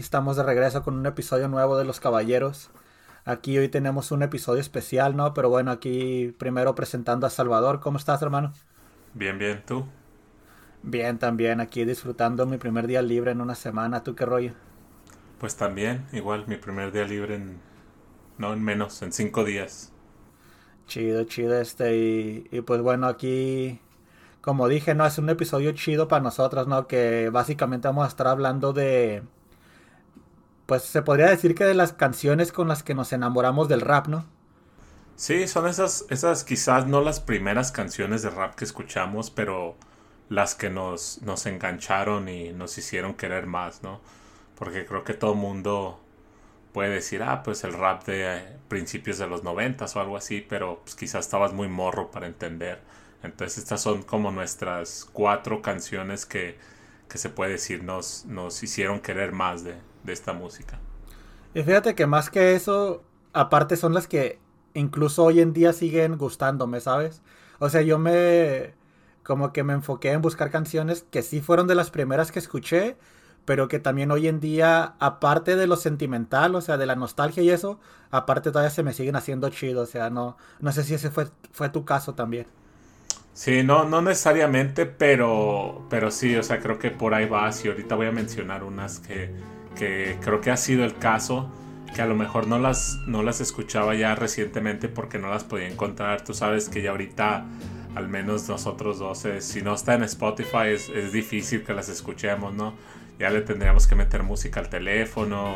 aquí estamos de regreso con un episodio nuevo de Los Caballeros. Aquí hoy tenemos un episodio especial, ¿no? Pero bueno, aquí primero presentando a Salvador. ¿Cómo estás, hermano? Bien, bien, ¿tú? Bien, también aquí disfrutando mi primer día libre en una semana. ¿Tú qué rollo? Pues también, igual, mi primer día libre en... No, en menos, en cinco días. Chido, chido este. Y, y pues bueno, aquí como dije, no, es un episodio chido para nosotros, ¿no? Que básicamente vamos a estar hablando de, pues se podría decir que de las canciones con las que nos enamoramos del rap, ¿no? Sí, son esas, esas quizás no las primeras canciones de rap que escuchamos, pero las que nos, nos engancharon y nos hicieron querer más, ¿no? Porque creo que todo mundo puede decir, ah, pues el rap de eh, principios de los noventas o algo así, pero pues quizás estabas muy morro para entender entonces estas son como nuestras cuatro canciones que, se puede decir nos, nos hicieron querer más de, esta música. Y fíjate que más que eso, aparte son las que incluso hoy en día siguen gustándome, ¿sabes? O sea, yo me como que me enfoqué en buscar canciones que sí fueron de las primeras que escuché, pero que también hoy en día, aparte de lo sentimental, o sea, de la nostalgia y eso, aparte todavía se me siguen haciendo chido, o sea, no, no sé si ese fue, fue tu caso también. Sí, no, no necesariamente, pero, pero sí, o sea, creo que por ahí vas y ahorita voy a mencionar unas que, que creo que ha sido el caso, que a lo mejor no las, no las escuchaba ya recientemente porque no las podía encontrar. Tú sabes que ya ahorita, al menos nosotros dos, si no está en Spotify es, es difícil que las escuchemos, ¿no? ya le tendríamos que meter música al teléfono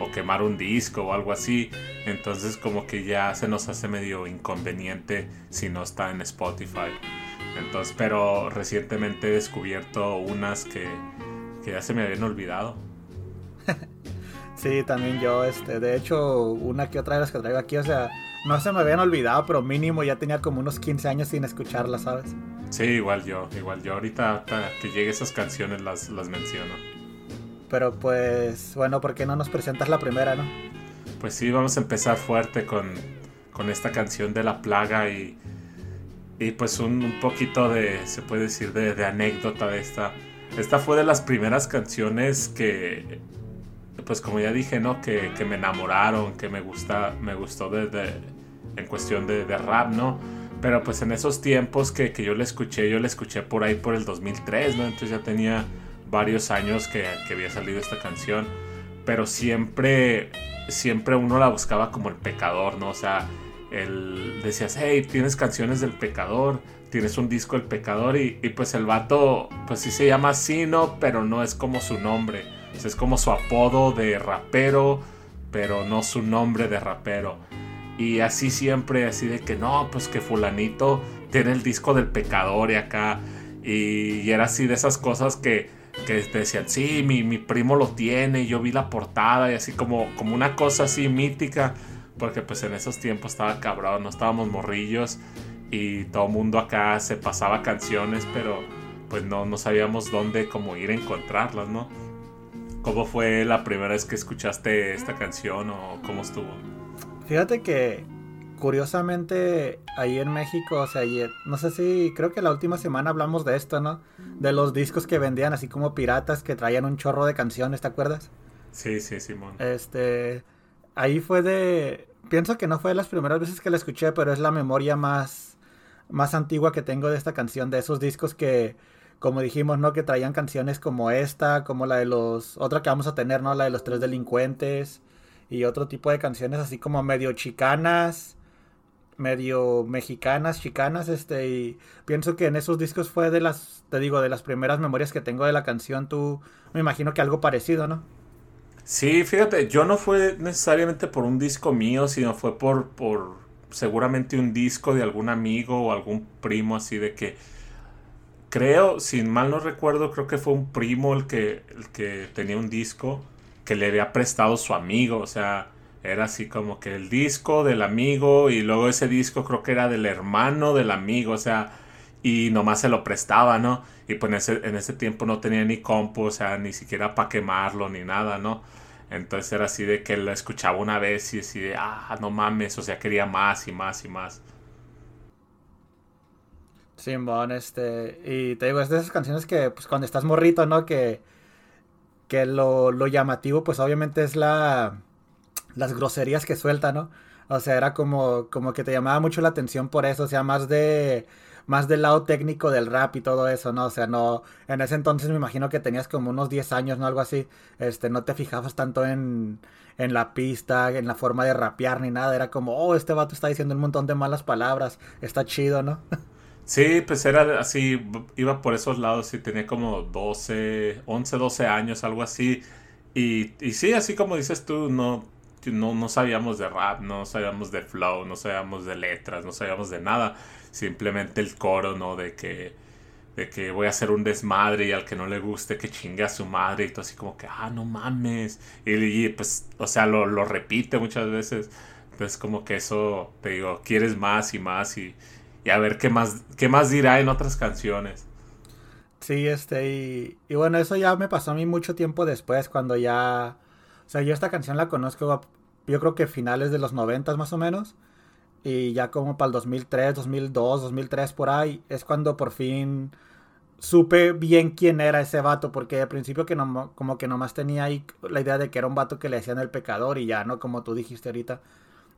o, quemar un disco o algo así. Entonces como que ya se nos hace medio inconveniente si no está en Spotify. Entonces, pero recientemente he descubierto unas que, que ya se me habían olvidado. sí, también yo, este, de hecho, una que otra de las que traigo aquí, o sea, no se me habían olvidado, pero mínimo ya tenía como unos 15 años sin escucharlas, ¿sabes? Sí, igual yo, igual yo. Ahorita que llegue esas canciones las, las menciono. Pero pues, bueno, ¿por qué no nos presentas la primera, no? Pues sí, vamos a empezar fuerte con, con esta canción de La Plaga y, y pues un, un poquito de, se puede decir, de, de, anécdota de esta. Esta fue de las primeras canciones que, pues como ya dije, ¿no? Que, que me enamoraron, que me, gusta, me gustó desde, en cuestión de, de rap, ¿no? Pero pues en esos tiempos que, yo le escuché, yo le escuché por ahí por el 2003, ¿no? Entonces ya tenía varios años que, había salido esta canción. Pero siempre, siempre uno la buscaba como el pecador, ¿no? O sea, decías, hey, tienes canciones del pecador, tienes un disco del pecador y, pues el vato, pues sí se llama así, ¿no? Pero no es como su nombre. Es como su apodo de rapero, pero no su nombre de rapero. Y así siempre, así de que no, pues que fulanito tiene el disco del pecador y acá. Y, era así de esas cosas que, que decían, sí, mi, mi, primo lo tiene, yo vi la portada y así como, como una cosa así mítica. Porque pues en esos tiempos estaba cabrón, no estábamos morrillos y todo mundo acá se pasaba canciones, pero pues no, no sabíamos dónde como ir a encontrarlas, ¿no? ¿Cómo fue la primera vez que escuchaste esta canción o cómo estuvo? Fíjate que curiosamente ahí en México, o sea, ayer, no sé si, creo que la última semana hablamos de esto, ¿no? De los discos que vendían así como piratas que traían un chorro de canciones, ¿te acuerdas? Sí, sí, Simón. Este, ahí fue de, pienso que no fue de las primeras veces que la escuché, pero es la memoria más, más antigua que tengo de esta canción, de esos discos que, como dijimos, ¿no? Que traían canciones como esta, como la de los, otra que vamos a tener, ¿no? La de los tres delincuentes y otro tipo de canciones así como medio chicanas, medio mexicanas, chicanas, este, y pienso que en esos discos fue de las, te digo, de las primeras memorias que tengo de la canción, tú me imagino que algo parecido, ¿no? Sí, fíjate, yo no fue necesariamente por un disco mío, sino fue por, por seguramente un disco de algún amigo o algún primo así de que creo, sin mal no recuerdo, creo que fue un primo el que, el que tenía un disco que le había prestado su amigo, o sea, era así como que el disco del amigo y luego ese disco creo que era del hermano del amigo, o sea, y nomás se lo prestaba, ¿no? Y pues en ese, en ese tiempo no tenía ni compu, o sea, ni siquiera para quemarlo ni nada, ¿no? Entonces era así de que lo escuchaba una vez y así de, ah, no mames, o sea, quería más y más y más. Simón, este, y te digo, es de esas canciones que, pues cuando estás morrito, ¿no? Que que lo, lo llamativo pues obviamente es la las groserías que suelta, ¿no? O sea, era como, como que te llamaba mucho la atención por eso, o sea, más de más del lado técnico del rap y todo eso, ¿no? O sea, no, en ese entonces me imagino que tenías como unos 10 años, ¿no? Algo así, este, no te fijabas tanto en, en la pista, en la forma de rapear ni nada, era como, oh, este vato está diciendo un montón de malas palabras, está chido, ¿no? Sí, pues era así, iba por esos lados y tenía como 12, 11, 12 años, algo así. Y, y sí, así como dices tú, no, no, no sabíamos de rap, no sabíamos de flow, no sabíamos de letras, no sabíamos de nada. Simplemente el coro, ¿no? De que, de que voy a hacer un desmadre y al que no le guste que chingue a su madre y todo así como que, ah, no mames. Y, pues, o sea, lo, lo, repite muchas veces. Entonces como que eso, te digo, quieres más y más y, y a ver qué más, qué más dirá en otras canciones. Sí, este, y, y bueno, eso ya me pasó a mí mucho tiempo después, cuando ya o sea, yo esta canción la conozco, yo creo que finales de los 90 más o menos. Y ya como para el 2003, 2002, 2003 por ahí, es cuando por fin supe bien quién era ese vato, porque al principio que no, como que nomás tenía ahí la idea de que era un vato que le hacían el pecador y ya, ¿no? Como tú dijiste ahorita.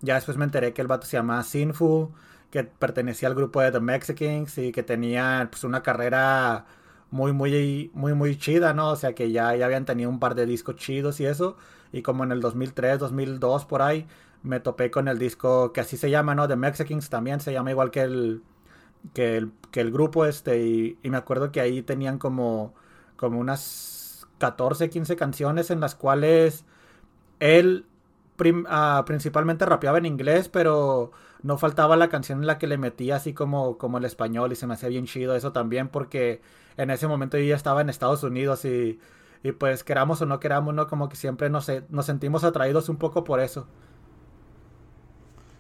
Ya después me enteré que el vato se llamaba Sinful, que pertenecía al grupo de The Mexicans y que tenía pues una carrera muy, muy, muy, muy chida, ¿no? O sea que ya, ya habían tenido un par de discos chidos y eso. Y como en el 2003, 2002, por ahí, me topé con el disco que así se llama, ¿no? The Mexicans también se llama igual que el, que el, que el grupo este. Y, me acuerdo que ahí tenían como, como unas 14, 15 canciones en las cuales él ah, principalmente rapeaba en inglés, pero no faltaba la canción en la que le metía así como, como el español y se me hacía bien chido eso también porque en ese momento yo ya estaba en Estados Unidos y y pues queramos o no queramos, ¿no? Como que siempre nos, nos sentimos atraídos un poco por eso.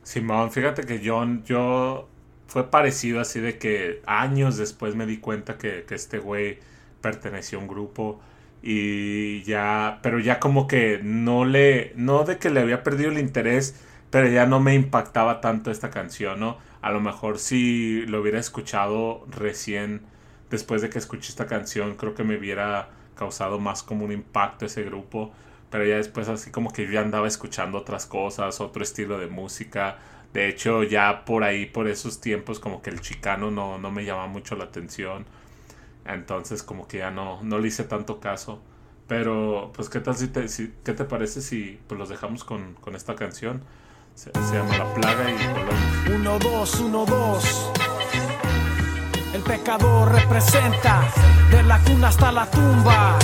Simón, fíjate que yo, yo fue parecido así de que años después me di cuenta que, que este güey pertenecía a un grupo y ya, pero ya como que no le, no de que le había perdido el interés, pero ya no me impactaba tanto esta canción, ¿no? A lo mejor si lo hubiera escuchado recién, después de que escuché esta canción, creo que me hubiera causado más como un impacto ese grupo. Pero ya después así como que yo andaba escuchando otras cosas, otro estilo de música. De hecho, ya por ahí, por esos tiempos, como que el chicano no, no me llama mucho la atención. Entonces como que ya no, no le hice tanto caso. Pero, pues, ¿qué tal si te, si, ¿qué te parece si pues, los dejamos con, con esta canción? Se, llama La Plaga y volvemos. Uno, dos, uno, dos. El pecador representa de la cuna hasta la tumba.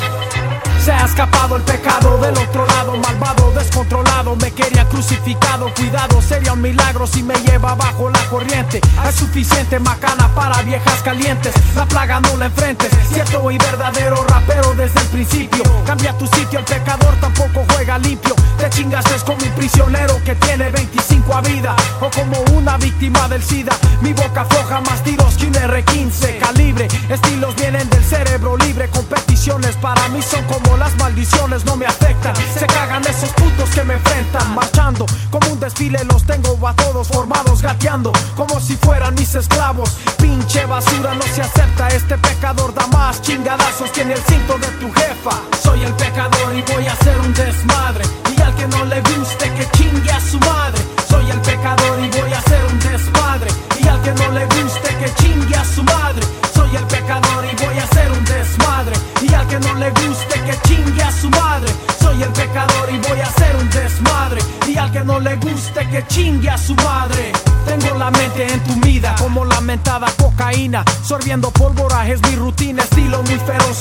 Se ha escapado el pecado del otro lado, malvado, descontrolado, me quería crucificado, cuidado, sería un milagro si me lleva bajo la corriente. Es suficiente macana para viejas calientes, la plaga no la enfrentes, cierto y verdadero rapero desde el principio. Cambia tu sitio, el pecador tampoco juega limpio. Te chingas es como un prisionero que tiene 25 a vida, o como una víctima del SIDA. Mi boca floja, más tiros que un R15, calibre, estilos vienen del cerebro libre, competiciones para mí son como las maldiciones no me afectan. Se cagan esos putos que me enfrentan. Marchando como un desfile, los tengo a todos formados, gateando como si fueran mis esclavos. Pinche basura, no se acepta. Este pecador da más chingadazos que en el cinto de tu jefa. Soy el pecador y voy a hacer un desmadre. Y al que no le guste, que chingue a su madre. Soy el pecador y voy a hacer un desmadre. Y al que no le guste, que chingue a su madre. Soy el pecador y voy a hacer un desmadre. Y al que no le guste, que chingue Soy el pecador y voy a hacer un desmadre. Y al que no le guste, que chingue a su madre. Tengo la mente entumida como lamentada cocaína. Sorbiendo pólvora es mi rutina, estilo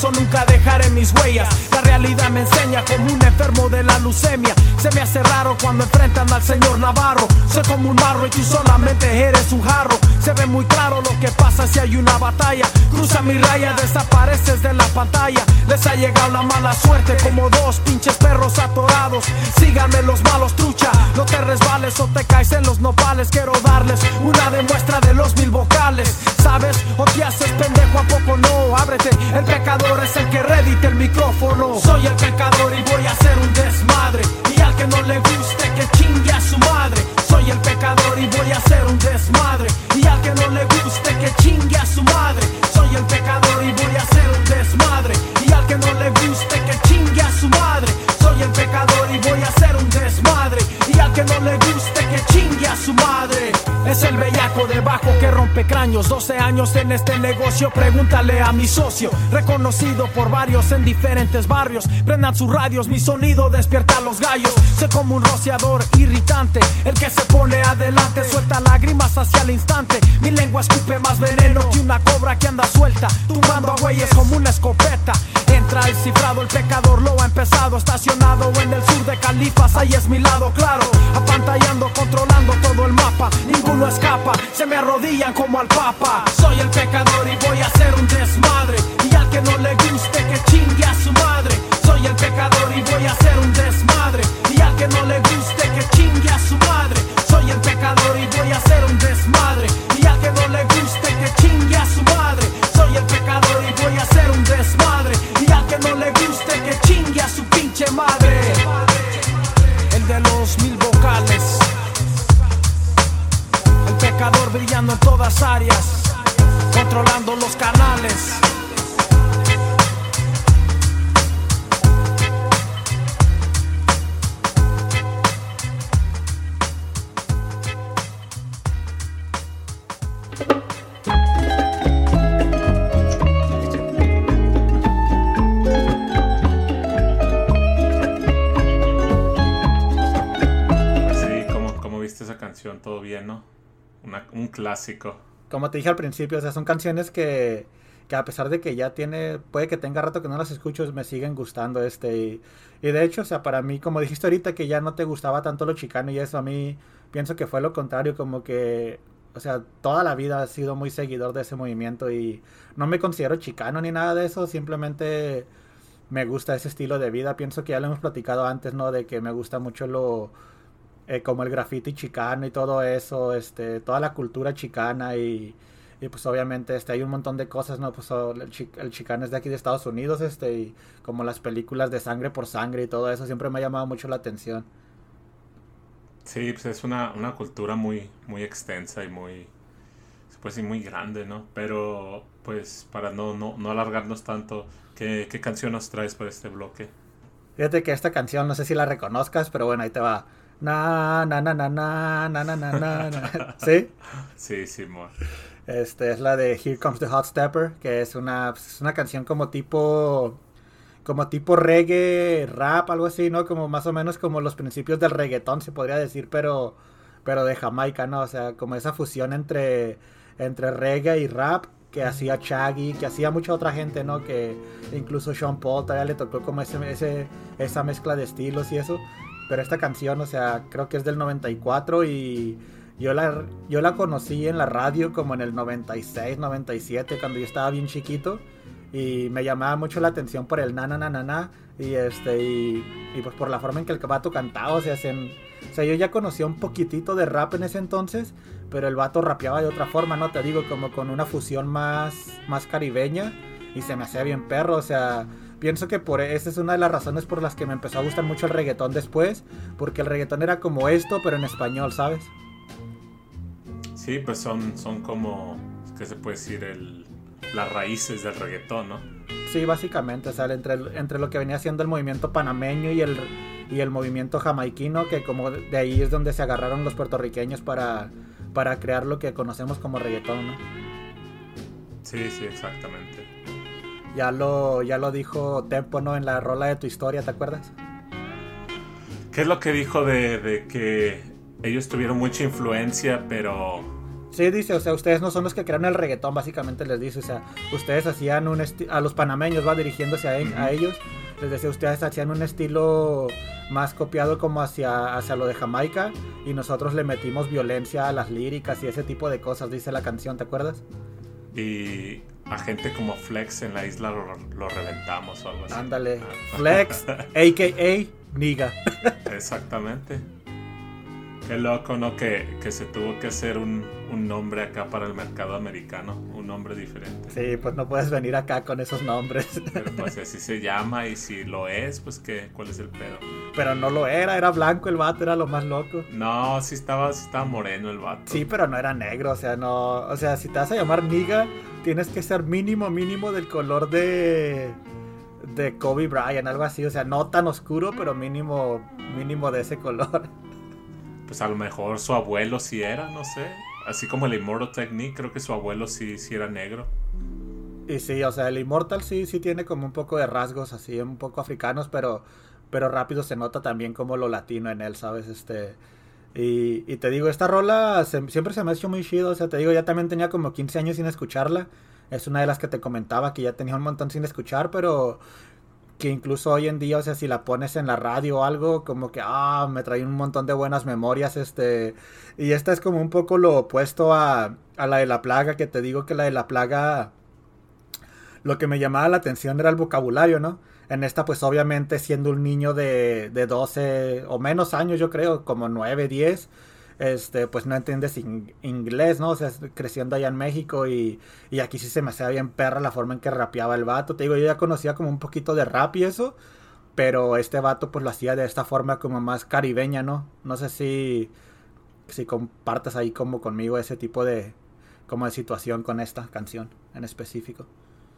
nunca dejaré mis huellas. La realidad me enseña como un enfermo de la leucemia. Se me hace raro cuando enfrentan al señor Navarro. Soy como un marro y tú solamente eres un jarro. Se ve muy claro lo que pasa si hay una batalla. Cruza mi raya, desapareces de la pantalla. Les ha llegado la mala suerte como dos pinches perros atorados. Síganme los malos trucha, no te resbales o te caes en los nopales. Quiero darles una demuestra de los mil vocales. ¿Sabes? O te haces pendejo a poco no. Ábrete, el es el que redite el micrófono. Soy el pecador y voy a hacer un desmadre. Y al que no le guste, que chingue a su madre soy el pecador y voy a ser un desmadre. Y al que no le guste que chingue a su madre. Soy el pecador y voy a ser un desmadre. Y al que no le guste que chingue a su madre. Soy el pecador y voy a ser un desmadre. Y al que no le guste que chingue a su madre. Es el bellaco debajo que rompe cráneos. 12 años en este negocio, pregúntale a mi socio. Reconocido por varios en diferentes barrios. Prendan sus radios, mi sonido despierta a los gallos. Sé como un rociador irritante, el que pone adelante suelta lágrimas hacia el instante. Mi lengua escupe más veneno que una cobra que anda suelta. Tumbando a güeyes como una escopeta. Entra el cifrado, el pecador lo ha empezado. Estacionado en el sur de Califas, ahí es mi lado claro. Apantallando, controlando todo el mapa. Ninguno escapa, se me arrodillan como al papa. Soy el pecador y voy a hacer un desmadre. Y al que no le guste, que chingue a su madre. Soy el pecador y voy a hacer un desmadre. Y al que no le guste, que chingue a su madre. Soy el pecador y voy a hacer un desmadre. Y al que no le guste, que chingue a su madre. Soy el pecador y voy a hacer un desmadre. Que no le guste, que chingue a su pinche madre. El de los mil vocales. El pecador brillando en todas áreas. Controlando los canales. Canción? ¿Todo bien, no? Una- un clásico. Como te dije al principio, o sea, son canciones que, que a pesar de que ya tiene, puede que tenga rato que no las escucho, me siguen gustando este. Y, y de hecho, o sea, para mí, como dijiste ahorita, que ya no te gustaba tanto lo chicano y eso, a mí pienso que fue lo contrario, como que, o sea, toda la vida he sido muy seguidor de ese movimiento y no me considero chicano ni nada de eso, simplemente me gusta ese estilo de vida. Pienso que ya lo hemos platicado antes, ¿no? De que me gusta mucho lo eh, como el graffiti chicano y todo eso, este, toda la cultura chicana y, y pues obviamente este, hay un montón de cosas, ¿no? Pues oh, el, chi- el chicano es de aquí de Estados Unidos, este, y como las películas de sangre por sangre y todo eso, siempre me ha llamado mucho la atención. Sí, pues es una, una cultura muy, muy extensa y muy, puede decir, muy grande, ¿no? Pero, pues, para no, no, no alargarnos tanto, ¿qué, qué canción nos traes para este bloque? Fíjate que esta canción, no sé si la reconozcas, pero bueno, ahí te va. Na, na, na, na, na, na, na, na, na, na. ¿Sí? Sí, sí, amor. Este es la de Here Comes the Hot Stepper, que es una, pues, es una canción como tipo como tipo reggae, rap, algo así, ¿no? Como más o menos como los principios del reggaetón, se podría decir, pero pero de Jamaica, ¿no? O sea, como esa fusión entre entre reggae y rap que hacía Shaggy, que hacía mucha otra gente, ¿no? Que incluso Sean Paul todavía le tocó como ese, ese esa mezcla de estilos y eso. Pero esta canción, o sea, creo que es del 94 y yo la, yo la conocí en la radio como en el 96, 97, cuando yo estaba bien chiquito. Y me llamaba mucho la atención por el na na na na. Y este, y, pues por la forma en que el vato cantaba. O sea, se- yo ya conocía un poquitito de rap en ese entonces. Pero el vato rapeaba de otra forma, ¿no? Te digo, como con una fusión más, más caribeña. Y se me hacía bien perro. O sea, pienso que por esa es una de las razones por las que me empezó a gustar mucho el reggaetón después. Porque el reggaetón era como esto, pero en español, ¿sabes? Sí, pues son, son como, ¿qué se puede decir? El, las raíces del reggaetón, ¿no? Sí, básicamente, o sea, entre, entre lo que venía siendo el movimiento panameño y el, y el movimiento jamaiquino, que como de ahí es donde se agarraron los puertorriqueños para, para crear lo que conocemos como reggaetón, ¿no? Sí, sí, exactamente. Ya lo, ya lo dijo Tempo, ¿no? En la rola de tu historia, ¿te acuerdas? ¿Qué es lo que dijo de, de que ellos tuvieron mucha influencia, pero Sí, dice, o sea, ustedes no son los que crearon el reggaetón, básicamente les dice, o sea, ustedes hacían un estilo, a los panameños, va dirigiéndose a, e- a ellos, les decía, ustedes hacían un estilo más copiado como hacia, hacia lo de Jamaica y nosotros le metimos violencia a las líricas y ese tipo de cosas, dice la canción, ¿te acuerdas? y a gente como Flex en la isla lo, lo reventamos o algo así? Ándale, Ah. Flex, a.k.a. Niga. Exactamente. Qué loco, ¿no? Que, que se tuvo que hacer un, un nombre acá para el mercado americano, un nombre diferente. Sí, pues no puedes venir acá con esos nombres. Pero pues así se llama y si lo es, pues ¿qué? ¿cuál es el pedo? Pero no lo era, era blanco el vato, era lo más loco. No, sí estaba, sí estaba moreno el vato. Sí, pero no era negro, o sea, no, o sea, si te vas a llamar Niga, tienes que ser mínimo, mínimo del color de de Kobe Bryant, algo así, o sea, no tan oscuro, pero mínimo, mínimo de ese color. Pues a lo mejor su abuelo sí era, no sé. Así como el Immortal Technique, creo que su abuelo sí, sí era negro. Y sí, o sea, el Immortal sí, sí tiene como un poco de rasgos así, un poco africanos, pero, pero rápido se nota también como lo latino en él, ¿sabes? Este... Y, y te digo, esta rola siempre se me ha hecho muy chido, o sea, te digo, ya también tenía como 15 años sin escucharla. Es una de las que te comentaba que ya tenía un montón sin escuchar, pero que incluso hoy en día, o sea, si la pones en la radio o algo, como que, ah, me trae un montón de buenas memorias, este, y esta es como un poco lo opuesto a, a la de la plaga, que te digo que la de la plaga, lo que me llamaba la atención era el vocabulario, ¿no? En esta, pues obviamente siendo un niño de, de 12 o menos años, yo creo, como 9, 10, este, pues no entiendes inglés, ¿no? O sea, creciendo allá en México y, y aquí sí se me hacía bien perra la forma en que rapeaba el vato. Te digo, yo ya conocía como un poquito de rap y eso, pero este vato pues lo hacía de esta forma como más caribeña, ¿no? No sé si, si compartes ahí como conmigo ese tipo de, como de situación con esta canción en específico.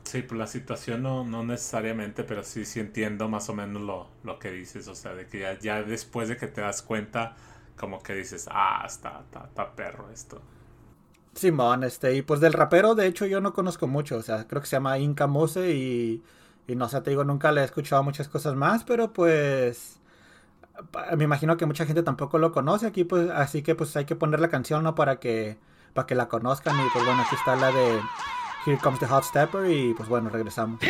Sí, pues la situación no, no necesariamente, pero sí, sí entiendo más o menos lo, lo que dices, o sea, de que ya, ya después de que te das cuenta como que dices, ah, está, está, perro esto. Simón, este, y pues del rapero, de hecho, yo no conozco mucho, o sea, creo que se llama Inca Mose y, y no sé, te digo, nunca le he escuchado muchas cosas más, pero pues me imagino que mucha gente tampoco lo conoce aquí, pues, así que pues hay que poner la canción, ¿no? Para que, para que la conozcan y pues bueno, aquí está la de Here Comes the Hot Stepper y pues bueno, regresamos.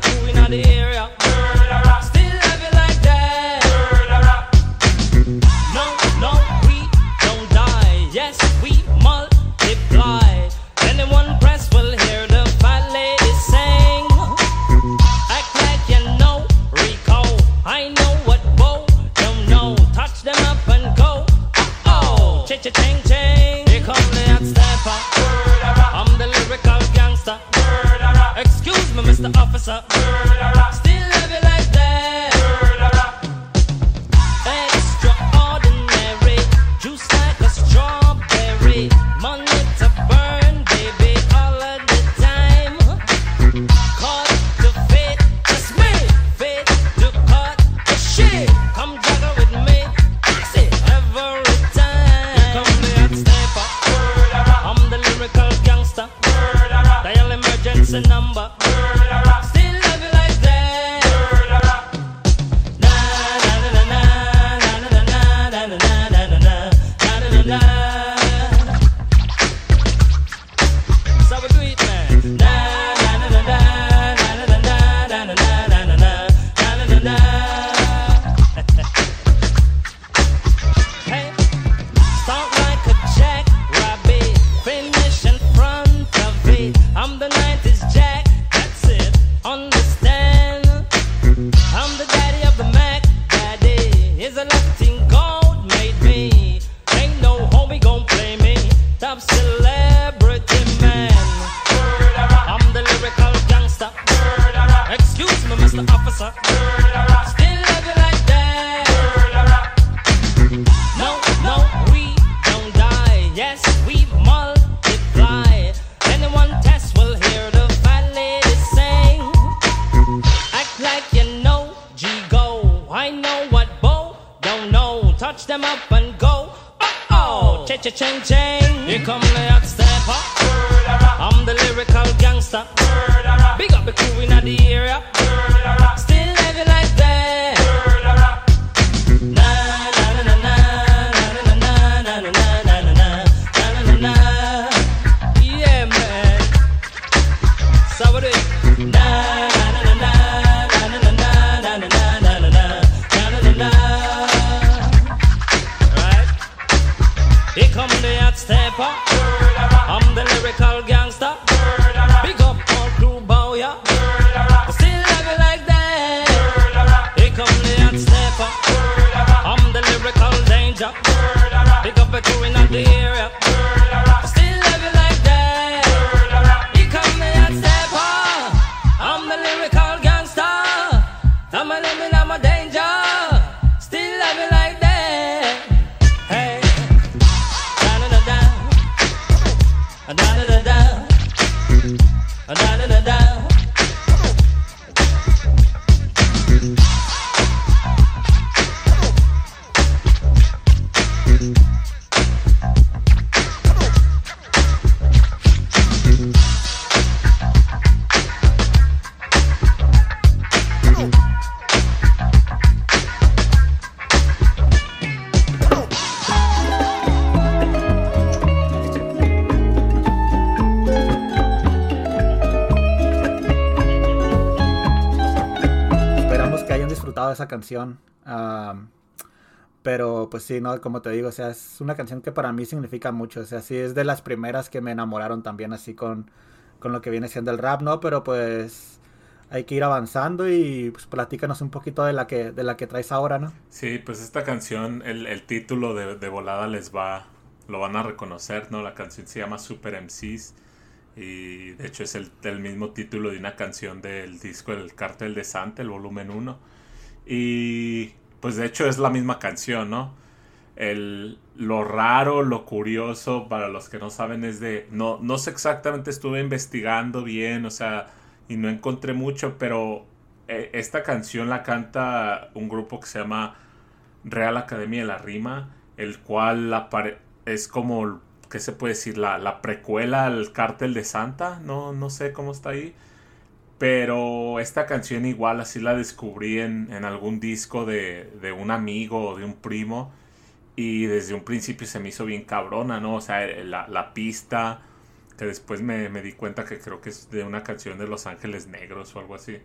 The crew in the area. Still it like that. No, no, we don't die. Yes, we multiply. Anyone press will hear the. Act like you know. I know what Bo don't know. Touch them up and go. Oh, cha-cha-ching, ching. Here come the hot stepper. I'm the lyrical gangster. Me, Mr. Mm-hmm. Officer. Still have it like that. Extraordinary. Juice like a strawberry. Mm-hmm. Money to burn, baby, all of the time. Caught the fit, just me. Fit to cut the shit. Come juggle with me. It every time. Here come the hot stepper. I'm the lyrical gangster. Dial emergency number. Pues sí, ¿no? Como te digo, o sea, es una canción que para mí significa mucho. O sea, sí es de las primeras que me enamoraron también así con, con lo que viene siendo el rap, ¿no? Pero pues hay que ir avanzando y pues platícanos un poquito de la que, de la que traes ahora, ¿no? Sí, pues esta canción, el, el título de, de, volada les va, lo van a reconocer, ¿no? La canción se llama Super MCs y de hecho es el, el mismo título de una canción del disco El Cártel de Santa, el volumen 1. Y pues de hecho es la misma canción, ¿no? El, lo raro, lo curioso, para los que no saben, es de, no, no sé exactamente, estuve investigando bien, o sea, y no encontré mucho, pero eh, esta canción la canta un grupo que se llama Real Academia de la Rima, el cual es como, ¿qué se puede decir? La, la, precuela al Cártel de Santa, no, no sé cómo está ahí. Pero esta canción igual así la descubrí en, en algún disco de, de, un amigo o de un primo. Y desde un principio se me hizo bien cabrona, ¿no? O sea, la, la pista, que después me, di cuenta que creo que es de una canción de Los Ángeles Negros o algo así.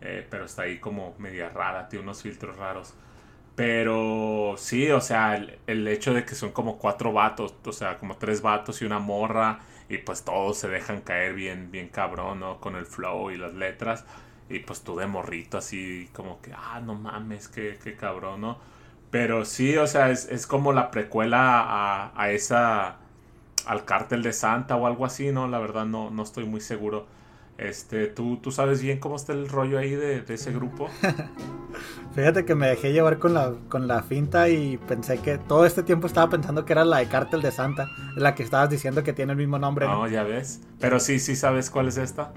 Eh, pero está ahí como media rara, tiene unos filtros raros. Pero sí, o sea, el, hecho de que son como cuatro vatos, o sea, como tres vatos y una morra, y pues todos se dejan caer bien, bien cabrón, ¿no? Con el flow y las letras. Y pues tú de morrito así como que, ah, no mames, qué, qué cabrón, ¿no? Pero sí, o sea, es, es como la precuela a, a esa al cártel de Santa o algo así, ¿no? La verdad no, no estoy muy seguro. Este, ¿tú, ¿Tú sabes bien cómo está el rollo ahí de, ese grupo? Fíjate que me dejé llevar con la, con la finta y pensé que todo este tiempo estaba pensando que era la de Cártel de Santa, la que estabas diciendo que tiene el mismo nombre. No, ya ves. Pero sí, sí sabes cuál es esta.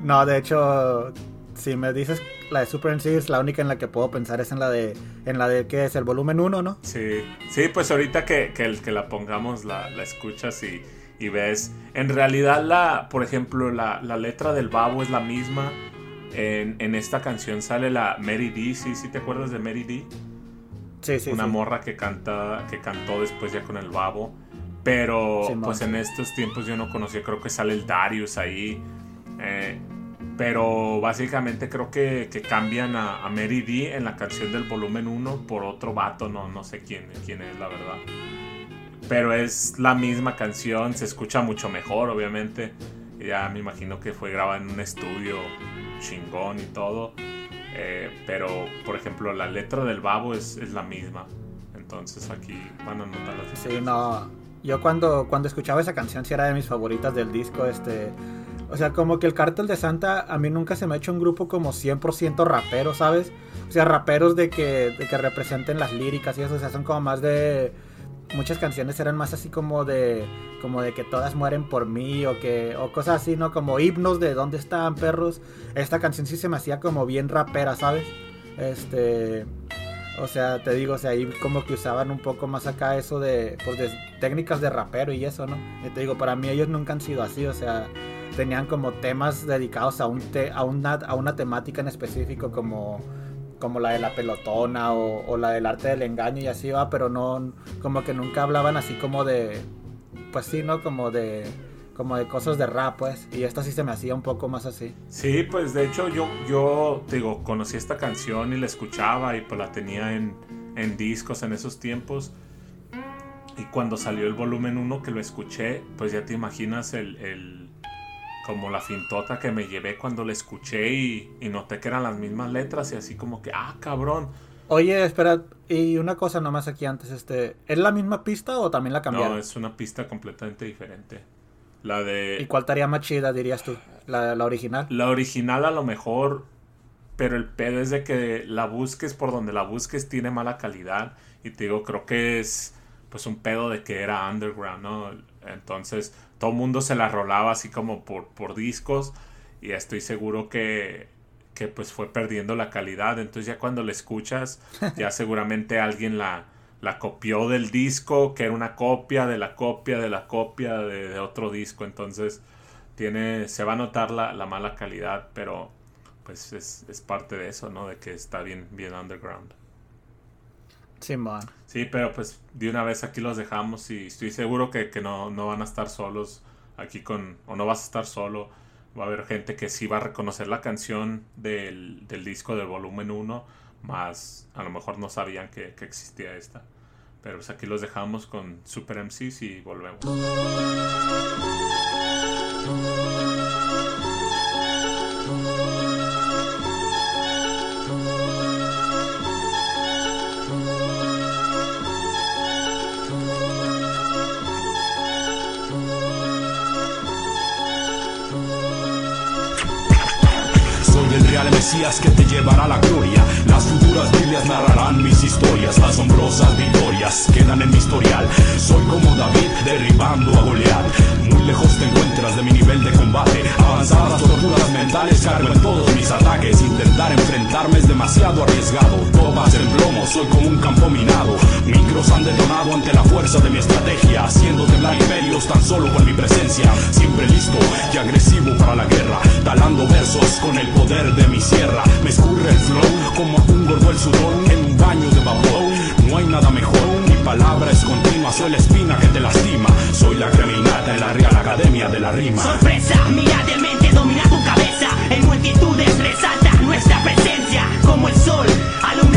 No, de hecho, si me dices la de Super MC es la única en la que puedo pensar es en la de en la de que es el volumen 1, ¿no? Sí. Sí, pues ahorita que, que, el, que la pongamos la, la escuchas y, y, ves. En realidad la, por ejemplo, la, la letra del babo es la misma. En, en, esta canción sale la Mary D, ¿sí? ¿Sí te acuerdas de Mary D? Sí, sí. Una morra que canta, que cantó después ya con el babo. Pero pues en estos tiempos yo no conocía, creo que sale el Darius ahí. Eh, pero básicamente creo que, cambian a, Mary D en la canción del volumen 1 por otro vato, no, no sé quién, quién es la verdad. Pero es la misma canción, se escucha mucho mejor, obviamente. Ya me imagino que fue grabada en un estudio chingón y todo. Eh, pero, por ejemplo, la letra del babo es, la misma. Entonces aquí van a notar las Sí, no. Yo cuando, cuando escuchaba esa canción, sí era de mis favoritas del disco. Este o sea, como que el Cártel de Santa a mí nunca se me ha hecho un grupo como 100% rapero, ¿sabes? O sea, raperos de que, de que representen las líricas y eso, o sea, son como más de... Muchas canciones eran más así como de como de que todas mueren por mí o que o cosas así, ¿no? Como himnos de dónde están perros. Esta canción sí se me hacía como bien rapera, ¿sabes? Este o sea, te digo, o sea, ahí como que usaban un poco más acá eso de, pues, de técnicas de rapero y eso, ¿no? Y te digo, para mí ellos nunca han sido así, o sea, tenían como temas dedicados a, un a, una, a una temática en específico como, como la de la pelotona o, la del arte del engaño y así va, pero no, como que nunca hablaban así como de, pues sí, ¿no? Como de como de cosas de rap, pues. Y esta sí se me hacía un poco más así. Sí, pues de hecho yo, yo digo, conocí esta canción y la escuchaba y pues la tenía en, discos en esos tiempos. Y cuando salió el volumen 1 que lo escuché, pues ya te imaginas el como la fintota que me llevé cuando la escuché y, noté que eran las mismas letras y así como que, ah, cabrón. Oye, espera, y una cosa nomás aquí antes, este, ¿es la misma pista o también la cambiaron? No, es una pista completamente diferente. La de... ¿Y cuál estaría más chida, dirías tú? ¿La, ¿La original? La original a lo mejor, pero el pedo es de que la busques por donde la busques tiene mala calidad. Y te digo, creo que es pues un pedo de que era underground, ¿no? Entonces todo el mundo se la rolaba así como por, por discos y estoy seguro que, que pues fue perdiendo la calidad. Entonces ya cuando la escuchas, ya seguramente alguien la, la copió del disco, que era una copia de la copia de la copia de, otro disco. Entonces tiene, se va a notar la, la mala calidad, pero pues es, es, parte de eso, ¿no? De que está bien, bien underground. Simón. Sí, pero pues de una vez aquí los dejamos y estoy seguro que, que no, no, van a estar solos aquí con, o no vas a estar solo. Va a haber gente que sí va a reconocer la canción del, del disco del volumen 1, más a lo mejor no sabían que, que existía esta. Pero pues aquí los dejamos con Super MCs y volvemos. que te llevará a la gloria. Las futuras Biblias narrarán historias, asombrosas victorias quedan en mi historial. Soy como David derribando a Goliat. Muy lejos te encuentras de mi nivel de combate. Avanzadas torturas mentales cargo en todos mis ataques. Intentar enfrentarme es demasiado arriesgado. Topas en plomo, soy como un campo minado. Micros han detonado ante la fuerza de mi estrategia, haciendo temblar imperios tan solo con mi presencia. Siempre listo y agresivo para la guerra, talando versos con el poder de mi sierra. Me escurre el flow como un gordo el sudor en un baño no hay nada mejor, mi palabra es continua, soy la espina que te lastima. Soy la creminata en la Real Academia de la Rima. Sorpresa, mira de mente, domina tu cabeza. En multitudes resalta nuestra presencia, como el sol, alumna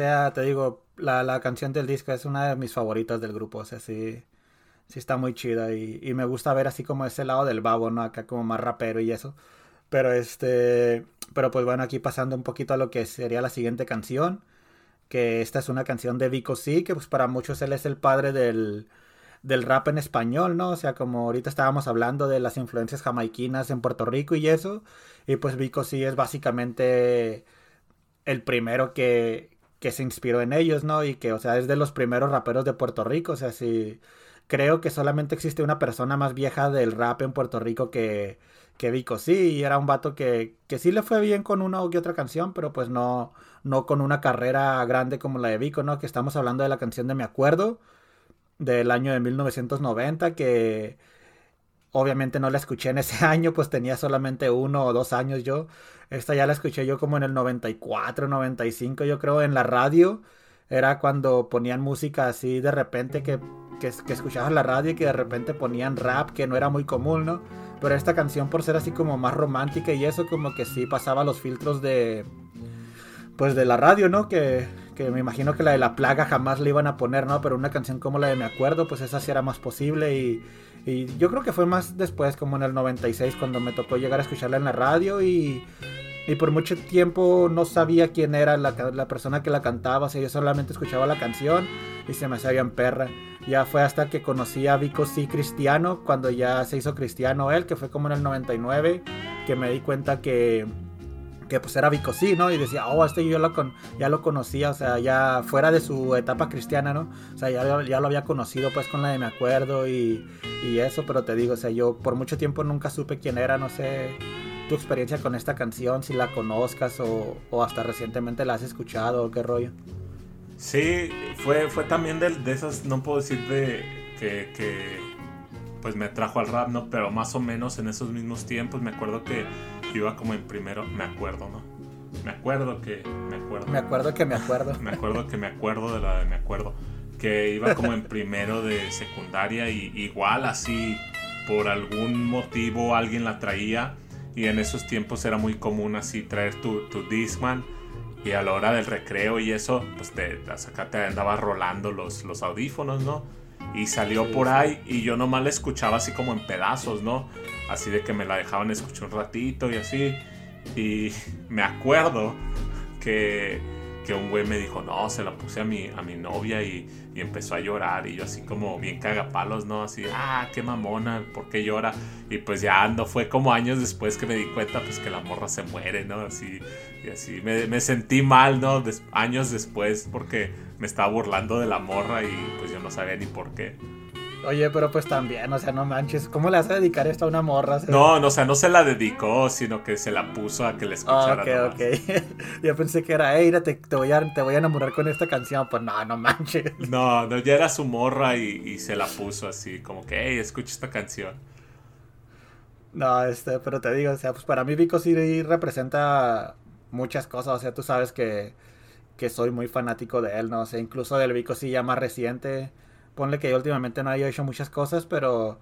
sea, te digo, la, la canción del disco es una de mis favoritas del grupo, o sea, sí, sí está muy chida y, y me gusta ver así como ese lado del babo, ¿no? Acá como más rapero y eso. Pero este, pero pues bueno, aquí pasando un poquito a lo que sería la siguiente canción, que esta es una canción de Vico C, que pues para muchos él es el padre del, del rap en español, ¿no? O sea, como ahorita estábamos hablando de las influencias jamaiquinas en Puerto Rico y eso, y pues Vico C es básicamente el primero que, que se inspiró en ellos, ¿no? Y que, o sea, es de los primeros raperos de Puerto Rico, o sea, sí, creo que solamente existe una persona más vieja del rap en Puerto Rico que, que Vico, sí, y era un vato que, que sí le fue bien con una u otra canción, pero pues no, no con una carrera grande como la de Vico, ¿no? Que estamos hablando de la canción de Me Acuerdo, del año de 1990, que obviamente no la escuché en ese año, pues tenía solamente uno o dos años yo. Esta ya la escuché yo como en el 94, 95, yo creo, en la radio. Era cuando ponían música así de repente que, que, escuchabas la radio y que de repente ponían rap, que no era muy común, ¿no? Pero esta canción por ser así como más romántica y eso como que sí pasaba los filtros de... Pues de la radio, ¿no? Que, que me imagino que la de la plaga jamás le iban a poner, ¿no? Pero una canción como la de Me Acuerdo, pues esa sí era más posible y, y yo creo que fue más después, como en el 96, cuando me tocó llegar a escucharla en la radio y, y por mucho tiempo no sabía quién era la, la, persona que la cantaba, o sea, yo solamente escuchaba la canción y se me hacía en perra. Ya fue hasta que conocí a Vico C. Cristiano, cuando ya se hizo cristiano él, que fue como en el 99, que me di cuenta que, que pues era Vico C, ¿no? Y decía, oh, este yo ya lo conocía, o sea, ya fuera de su etapa cristiana, ¿no? O sea, ya, ya lo había conocido pues con la de Me Acuerdo y, y eso, pero te digo, o sea, yo por mucho tiempo nunca supe quién era, no sé tu experiencia con esta canción, si la conozcas o, o hasta recientemente la has escuchado o qué rollo. Sí, fue, fue también de, esas, no puedo decir de que, pues me trajo al rap, ¿no? Pero más o menos en esos mismos tiempos me acuerdo que iba como en primero, me acuerdo, ¿no? Me acuerdo que, me acuerdo. Me acuerdo que me acuerdo. Me acuerdo que me acuerdo de la de me acuerdo. Que iba como en primero de secundaria y igual así, por algún motivo alguien la traía y en esos tiempos era muy común así traer tu, tu Discman y a la hora del recreo y eso, pues te, acá te andaba rolando los, los audífonos, ¿no? Y salió sí, por sí. ahí y yo nomás la escuchaba así como en pedazos, ¿no? Así de que me la dejaban escuchar un ratito y así. Y me acuerdo que, que un güey me dijo, no, se la puse a mi, a mi novia y, y, empezó a llorar. Y yo así como bien cagapalos, ¿no? Así, ah, qué mamona, ¿por qué llora? Y pues ya no fue como años después que me di cuenta pues que la morra se muere, ¿no? Así, y así me, me sentí mal, ¿no? Des, años después porque me estaba burlando de la morra y pues yo no sabía ni por qué. Oye, pero pues también, o sea, no manches, ¿cómo le vas a dedicar esto a una morra? No, no, o sea, no se la dedicó, sino que se la puso a que le escuchara. Oh, ok, ok. Yo pensé que era, hey, te, te, voy a, te voy a enamorar con esta canción. Pues no, no manches. No, no, ya era su morra y, y se la puso así, como que, hey, escucha esta canción. No, este, pero te digo, o sea, pues para mí Vico sí representa muchas cosas, o sea, tú sabes que, que soy muy fanático de él, ¿no? O sea, incluso del Vico sí ya más reciente ponle que yo últimamente no haya hecho muchas cosas, pero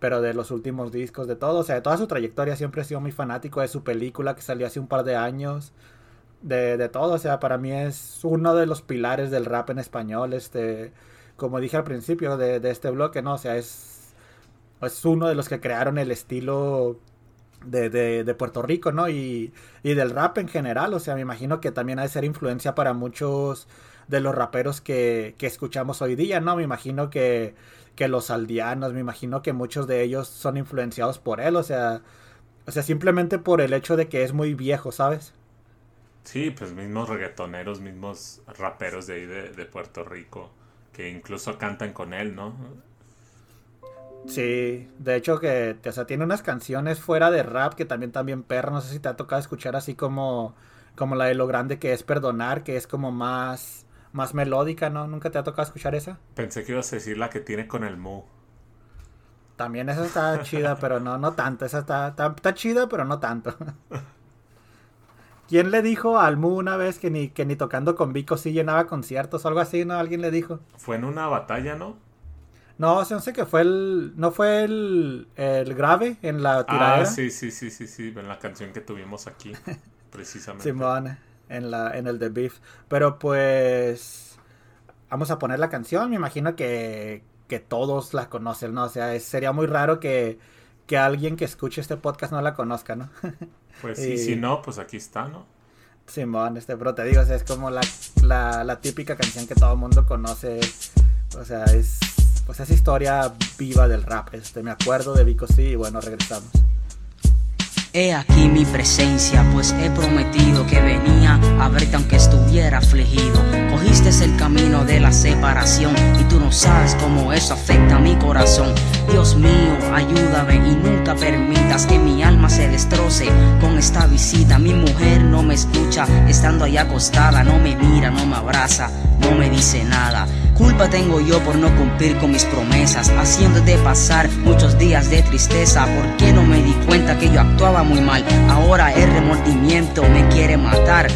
pero de los últimos discos, de todo, o sea, de toda su trayectoria siempre he sido muy fanático de su película que salió hace un par de años, de, de todo, o sea, para mí es uno de los pilares del rap en español, este, como dije al principio de, de este bloque, ¿no? O sea, es, es uno de los que crearon el estilo de, de, de, Puerto Rico, ¿no? Y, y, del rap en general, o sea, me imagino que también ha de ser influencia para muchos de los raperos que, que escuchamos hoy día, ¿no? Me imagino que, que, los aldeanos, me imagino que muchos de ellos son influenciados por él, o sea, o sea, simplemente por el hecho de que es muy viejo, ¿sabes? Sí, pues mismos reggaetoneros, mismos raperos de ahí de, de Puerto Rico, que incluso cantan con él, ¿no? Sí, de hecho que, o sea, tiene unas canciones fuera de rap que también también perra, no sé si te ha tocado escuchar así como como la de lo grande que es perdonar, que es como más más melódica, ¿no? ¿Nunca te ha tocado escuchar esa? Pensé que ibas a decir la que tiene con el Mu. También esa está chida, pero no no tanto, esa está, está, está chida, pero no tanto. ¿Quién le dijo al Mu una vez que ni, que ni tocando con Vico sí llenaba conciertos o algo así, no? ¿Alguien le dijo? Fue en una batalla, ¿no? No, no sé que fue el. ¿No fue el, el grave en la tiradera? Ah, sí, sí, sí, sí, sí. En la canción que tuvimos aquí, precisamente. Simón. en, la, en el de Beef. Pero pues vamos a poner la canción, me imagino que, que todos la conocen, ¿no? O sea, es- sería muy raro que, que alguien que escuche este podcast no la conozca, ¿no? Pues sí, Y- si no, pues aquí está, ¿no? Simón, este, pero te digo, o sea, es como la, la, la típica canción que todo el mundo conoce. O sea, es pues es historia viva del rap. Este, me acuerdo de Vico sí y bueno, regresamos. He aquí mi presencia, pues he prometido que venía a verte aunque estuviera afligido. Cogiste el camino de la separación y tú no sabes cómo eso afecta a mi corazón. Dios mío, ayúdame y nunca permitas que mi alma se destroce con esta visita. Mi mujer no me escucha, estando ahí acostada, no me mira, no me abraza, no me dice nada. Culpa tengo yo por no cumplir con mis promesas, haciéndote pasar muchos días de tristeza. ¿Por qué no me di cuenta que yo actuaba muy mal? Ahora el remordimiento me quiere matar.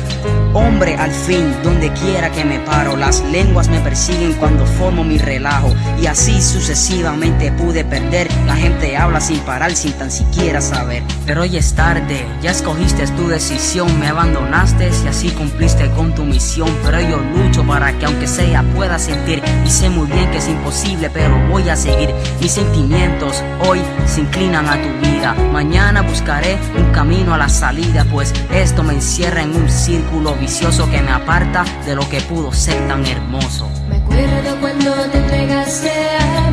Hombre, al fin, donde quiera que me paro, las lenguas me persiguen cuando formo mi relajo. Y así sucesivamente pude perder. La gente habla sin parar, sin tan siquiera saber. Pero hoy es tarde, ya escogiste tu decisión, me abandonaste y así cumpliste con tu misión. Pero yo lucho para que aunque sea pueda sentir. Y sé muy bien que es imposible, pero voy a seguir. Mis sentimientos hoy se inclinan a tu vida. Mañana buscaré un camino a la salida, pues esto me encierra en un círculo vicioso que me aparta de lo que pudo ser tan hermoso. Me acuerdo cuando te entregaste a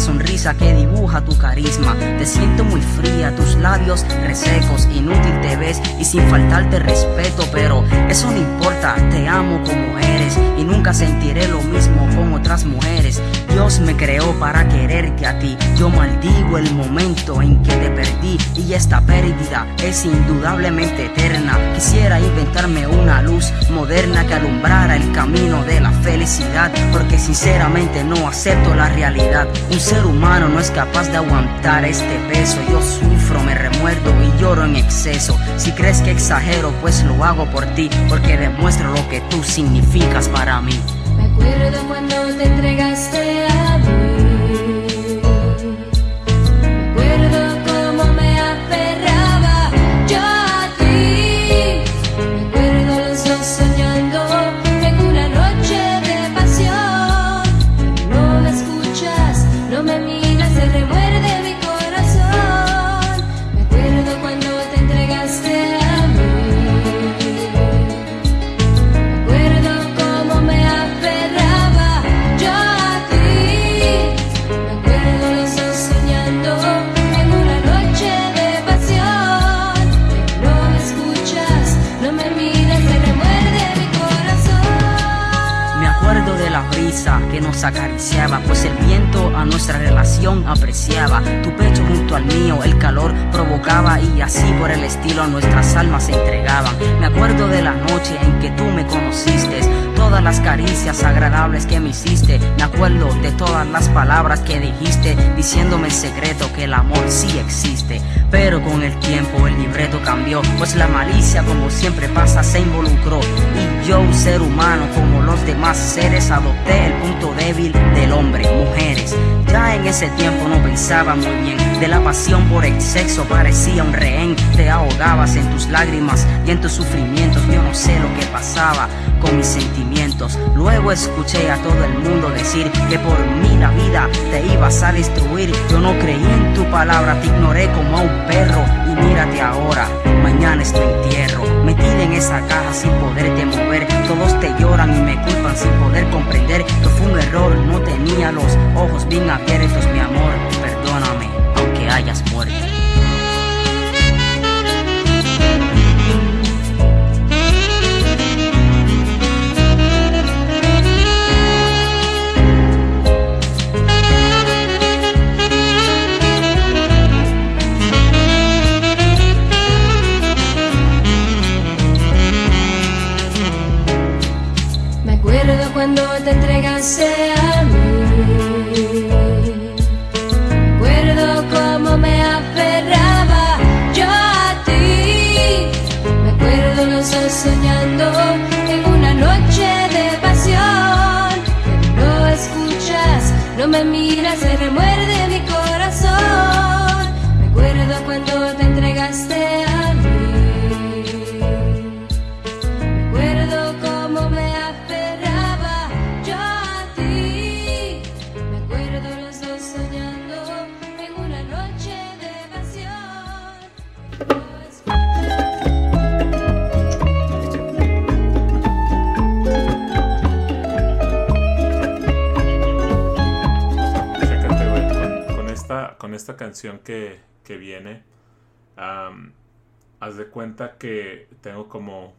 Sonrisa que dibuja tu carisma. Te siento muy fría, tus labios resecos, inútil te ves y sin faltarte respeto. Pero eso no importa, te amo como eres y nunca sentiré lo mismo con otras mujeres. Dios me creó para quererte a ti. Yo maldigo el momento en que te perdí y esta pérdida es indudablemente eterna. Quisiera inventarme una luz moderna que alumbrara el camino de la felicidad, porque sinceramente no acepto la realidad. Un ser humano no es capaz de aguantar este peso. Yo sufro, me remuerdo y lloro en exceso. Si crees que exagero, pues lo hago por ti, porque demuestro lo que tú significas para mí. Me acuerdo cuando te entregaste pues el viento a nuestra relación apreciaba. Tu pecho junto al mío, el calor provocaba y así por el estilo nuestras almas se entregaban. Me acuerdo de la noche en que tú me conociste, todas las caricias agradables que me hiciste. Me acuerdo de todas las palabras que dijiste, diciéndome en secreto que el amor sí existe. Pero con el tiempo el libreto cambió, pues la malicia como siempre pasa se involucró. Y yo, un ser humano como los demás seres, adopté el punto débil del hombre, mujeres. Ya en ese tiempo no pensaba muy bien, de la pasión por el sexo parecía un rehén. Te ahogabas en tus lágrimas y en tus sufrimientos, yo no sé lo que pasaba con mis sentimientos. Luego escuché a todo el mundo decir que por mí la vida te ibas a destruir. Yo no creí en tu palabra, te ignoré como a un perro. Y mírate ahora, mañana es tu entierro. Metida en esa caja sin poderte mover. Todos te lloran y me culpan sin poder comprender que fue un error. No tenía los ojos bien abiertos, mi amor. Perdóname, aunque hayas muerto. No escuchas, no me miras, se remuerde canción que, que viene, haz de cuenta que tengo como,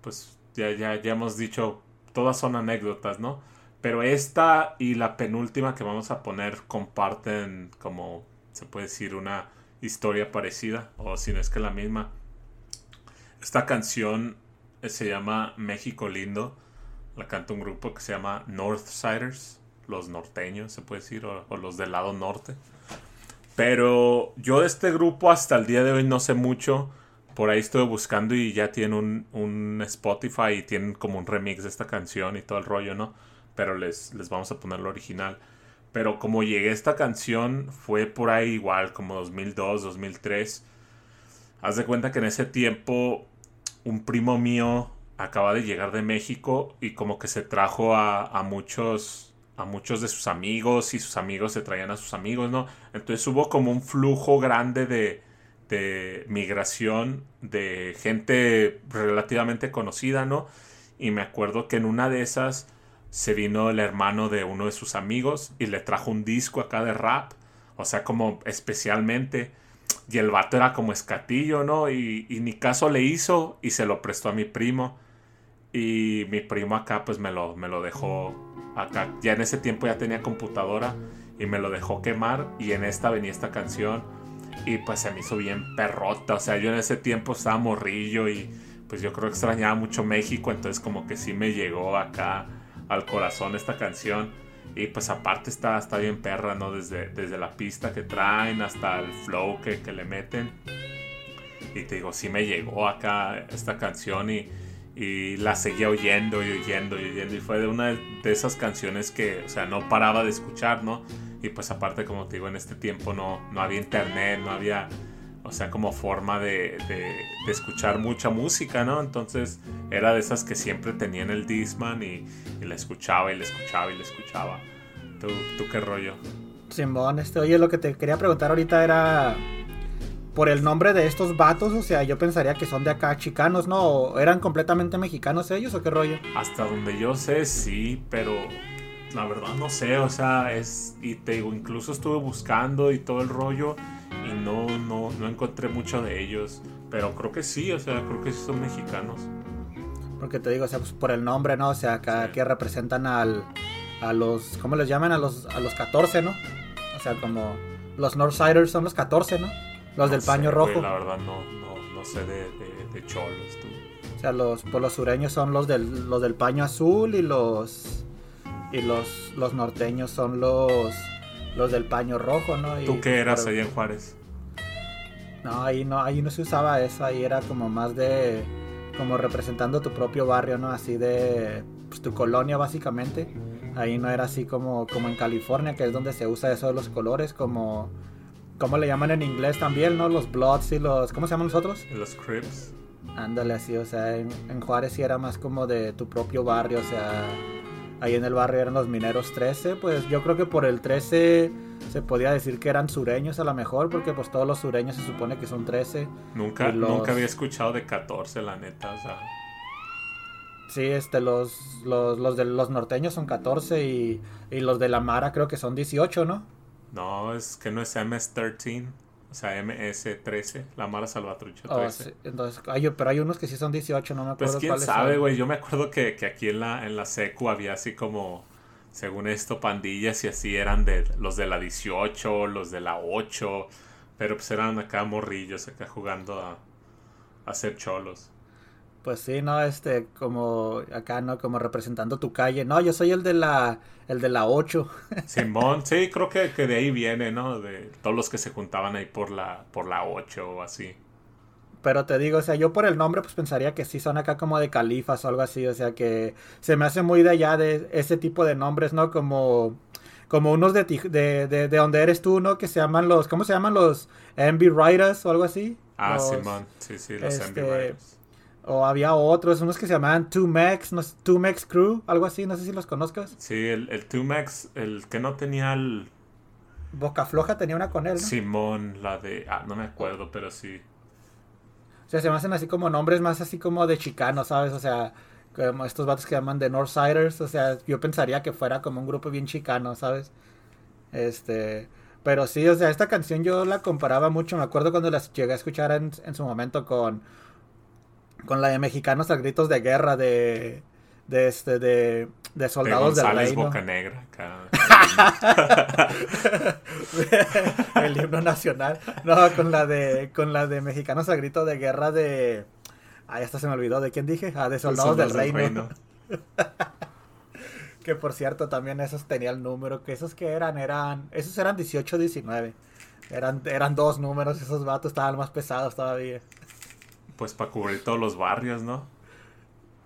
pues ya, ya, ya hemos dicho, todas son anécdotas, ¿no? Pero esta y la penúltima que vamos a poner comparten como, se puede decir, una historia parecida, o si no es que la misma. Esta canción se llama México Lindo. La canta un grupo que se llama Northsiders, los norteños, se puede decir, o los del lado norte. Pero yo de este grupo hasta el día de hoy no sé mucho. Por ahí estuve buscando y ya tienen un, un Spotify y tienen como un remix de esta canción y todo el rollo, ¿no? Pero les, les vamos a poner lo original. Pero como llegué a esta canción fue por ahí igual, como 2002, 2003. Haz de cuenta que en ese tiempo un primo mío acaba de llegar de México y como que se trajo a, a muchos a muchos de sus amigos y sus amigos se traían a sus amigos, ¿no? Entonces hubo como un flujo grande de, de migración de gente relativamente conocida, ¿no? Y me acuerdo que en una de esas se vino el hermano de uno de sus amigos y le trajo un disco acá de rap, o sea, como especialmente. Y el vato era como escatillo, ¿no? Y, y ni caso le hizo y se lo prestó a mi primo. Y mi primo acá pues me lo, me lo dejó acá. Ya en ese tiempo ya tenía computadora y me lo dejó quemar. Y en esta venía esta canción. Y pues se me hizo bien perrota. O sea, yo en ese tiempo estaba morrillo y pues yo creo que extrañaba mucho México. Entonces como que sí me llegó acá al corazón esta canción. Y pues aparte está, está bien perra, ¿no? Desde, desde la pista que traen hasta el flow que, que le meten. Y te digo, sí me llegó acá esta canción y, y la seguía oyendo y oyendo y oyendo. Y fue de una de esas canciones que, o sea, no paraba de escuchar, ¿no? Y pues aparte, como te digo, en este tiempo no, no había internet, no había, o sea, como forma de, de, escuchar mucha música, ¿no? Entonces era de esas que siempre tenía en el Disman y, y la escuchaba y la escuchaba y la escuchaba. ¿Tú, tú qué rollo? Simón, este, oye, lo que te quería preguntar ahorita era por el nombre de estos vatos, o sea, yo pensaría que son de acá chicanos, ¿no? ¿O ¿Eran completamente mexicanos ellos o qué rollo? Hasta donde yo sé, sí, pero la verdad no sé, o sea, es, y te digo, incluso estuve buscando y todo el rollo y no, no, no encontré mucho de ellos, pero creo que sí, o sea, creo que sí son mexicanos. Porque te digo, o sea, pues por el nombre, ¿no? O sea, acá Sí. que representan al, a los, ¿cómo les llaman? A los, a los 14, ¿no? O sea, como los Northsiders son los 14, ¿no? Los del paño sé, rojo. güey, la verdad no, no, no sé de, de, de cholos, tú. O sea, los, pues los sureños son los del, los del paño azul y los y los, los norteños son los los del paño rojo, ¿no? Y, ¿Tú qué eras pero- allá en Juárez? No, ahí no, ahí no se usaba eso, ahí era como más de como representando tu propio barrio, ¿no? Así de pues, tu colonia básicamente. Ahí no era así como, como en California, que es donde se usa eso de los colores, como ¿cómo le llaman en inglés también, no? Los bloods y los ¿cómo se llaman los otros? Los Crips. Ándale así, o sea, en, en Juárez sí era más como de tu propio barrio, o sea, ahí en el barrio eran los mineros 13, pues yo creo que por el 13 se podía decir que eran sureños a lo mejor, porque pues todos los sureños se supone que son 13. Nunca, los- nunca había escuchado de 14, la neta, o sea. Sí, este, los, los, los de los norteños son 14 y, y los de la Mara creo que son 18, ¿no? No, es que no es MS-13, o sea, MS-13, la Mara Salvatrucha 13. Oh, sí, entonces, hay, pero hay unos que sí son 18, no me Pues acuerdo quién cuáles sabe, güey. Yo me acuerdo que, que aquí en la, en la secu había así como, según esto, pandillas y así eran de los de la 18, los de la 8, pero pues eran acá morrillos acá jugando a, a ser cholos. Pues sí, no, este, como acá, ¿no? Como representando tu calle. No, yo soy el de la, el de la 8. Simón, sí, creo que, que de ahí viene, ¿no? De todos los que se juntaban ahí por la, por la 8 o así. Pero te digo, o sea, yo por el nombre pues pensaría que sí son acá como de califas o algo así, o sea que se me hace muy de allá de ese tipo de nombres, ¿no? Como como unos de, de, de, de donde eres tú, ¿no? Que se llaman los, ¿cómo se llaman los MB Riders o algo así? Ah, Simón, sí, sí, los este, MB Riders. O había otros, unos que se llamaban Two Max, no sé, Two Max Crew, algo así, no sé si los conozcas. Sí, el, el Tumax, el que no tenía el Boca Floja tenía una con él, ¿no? Simón, la de... Ah, no me acuerdo, pero sí. O sea, se me hacen así como nombres más así como de chicanos, ¿sabes? O sea, como estos vatos que llaman de Northsiders. O sea, yo pensaría que fuera como un grupo bien chicano, ¿sabes? Este. Pero sí, o sea, esta canción yo la comparaba mucho. Me acuerdo cuando la llegué a escuchar en, en su momento con. Con la de Mexicanos a gritos de guerra de. De este, de. De De soldados del González reino. Boca Negra. el himno nacional. No, con la de con la de mexicanos a grito de guerra de Ah, esta se me olvidó. ¿De quién dije? Ah, de soldados del reino. Que por cierto, también esos tenía el número. Que esos que eran, eran. Esos eran 18, 19. Eran, eran dos números. Esos vatos estaban más pesados todavía. Pues para cubrir todos los barrios, ¿no?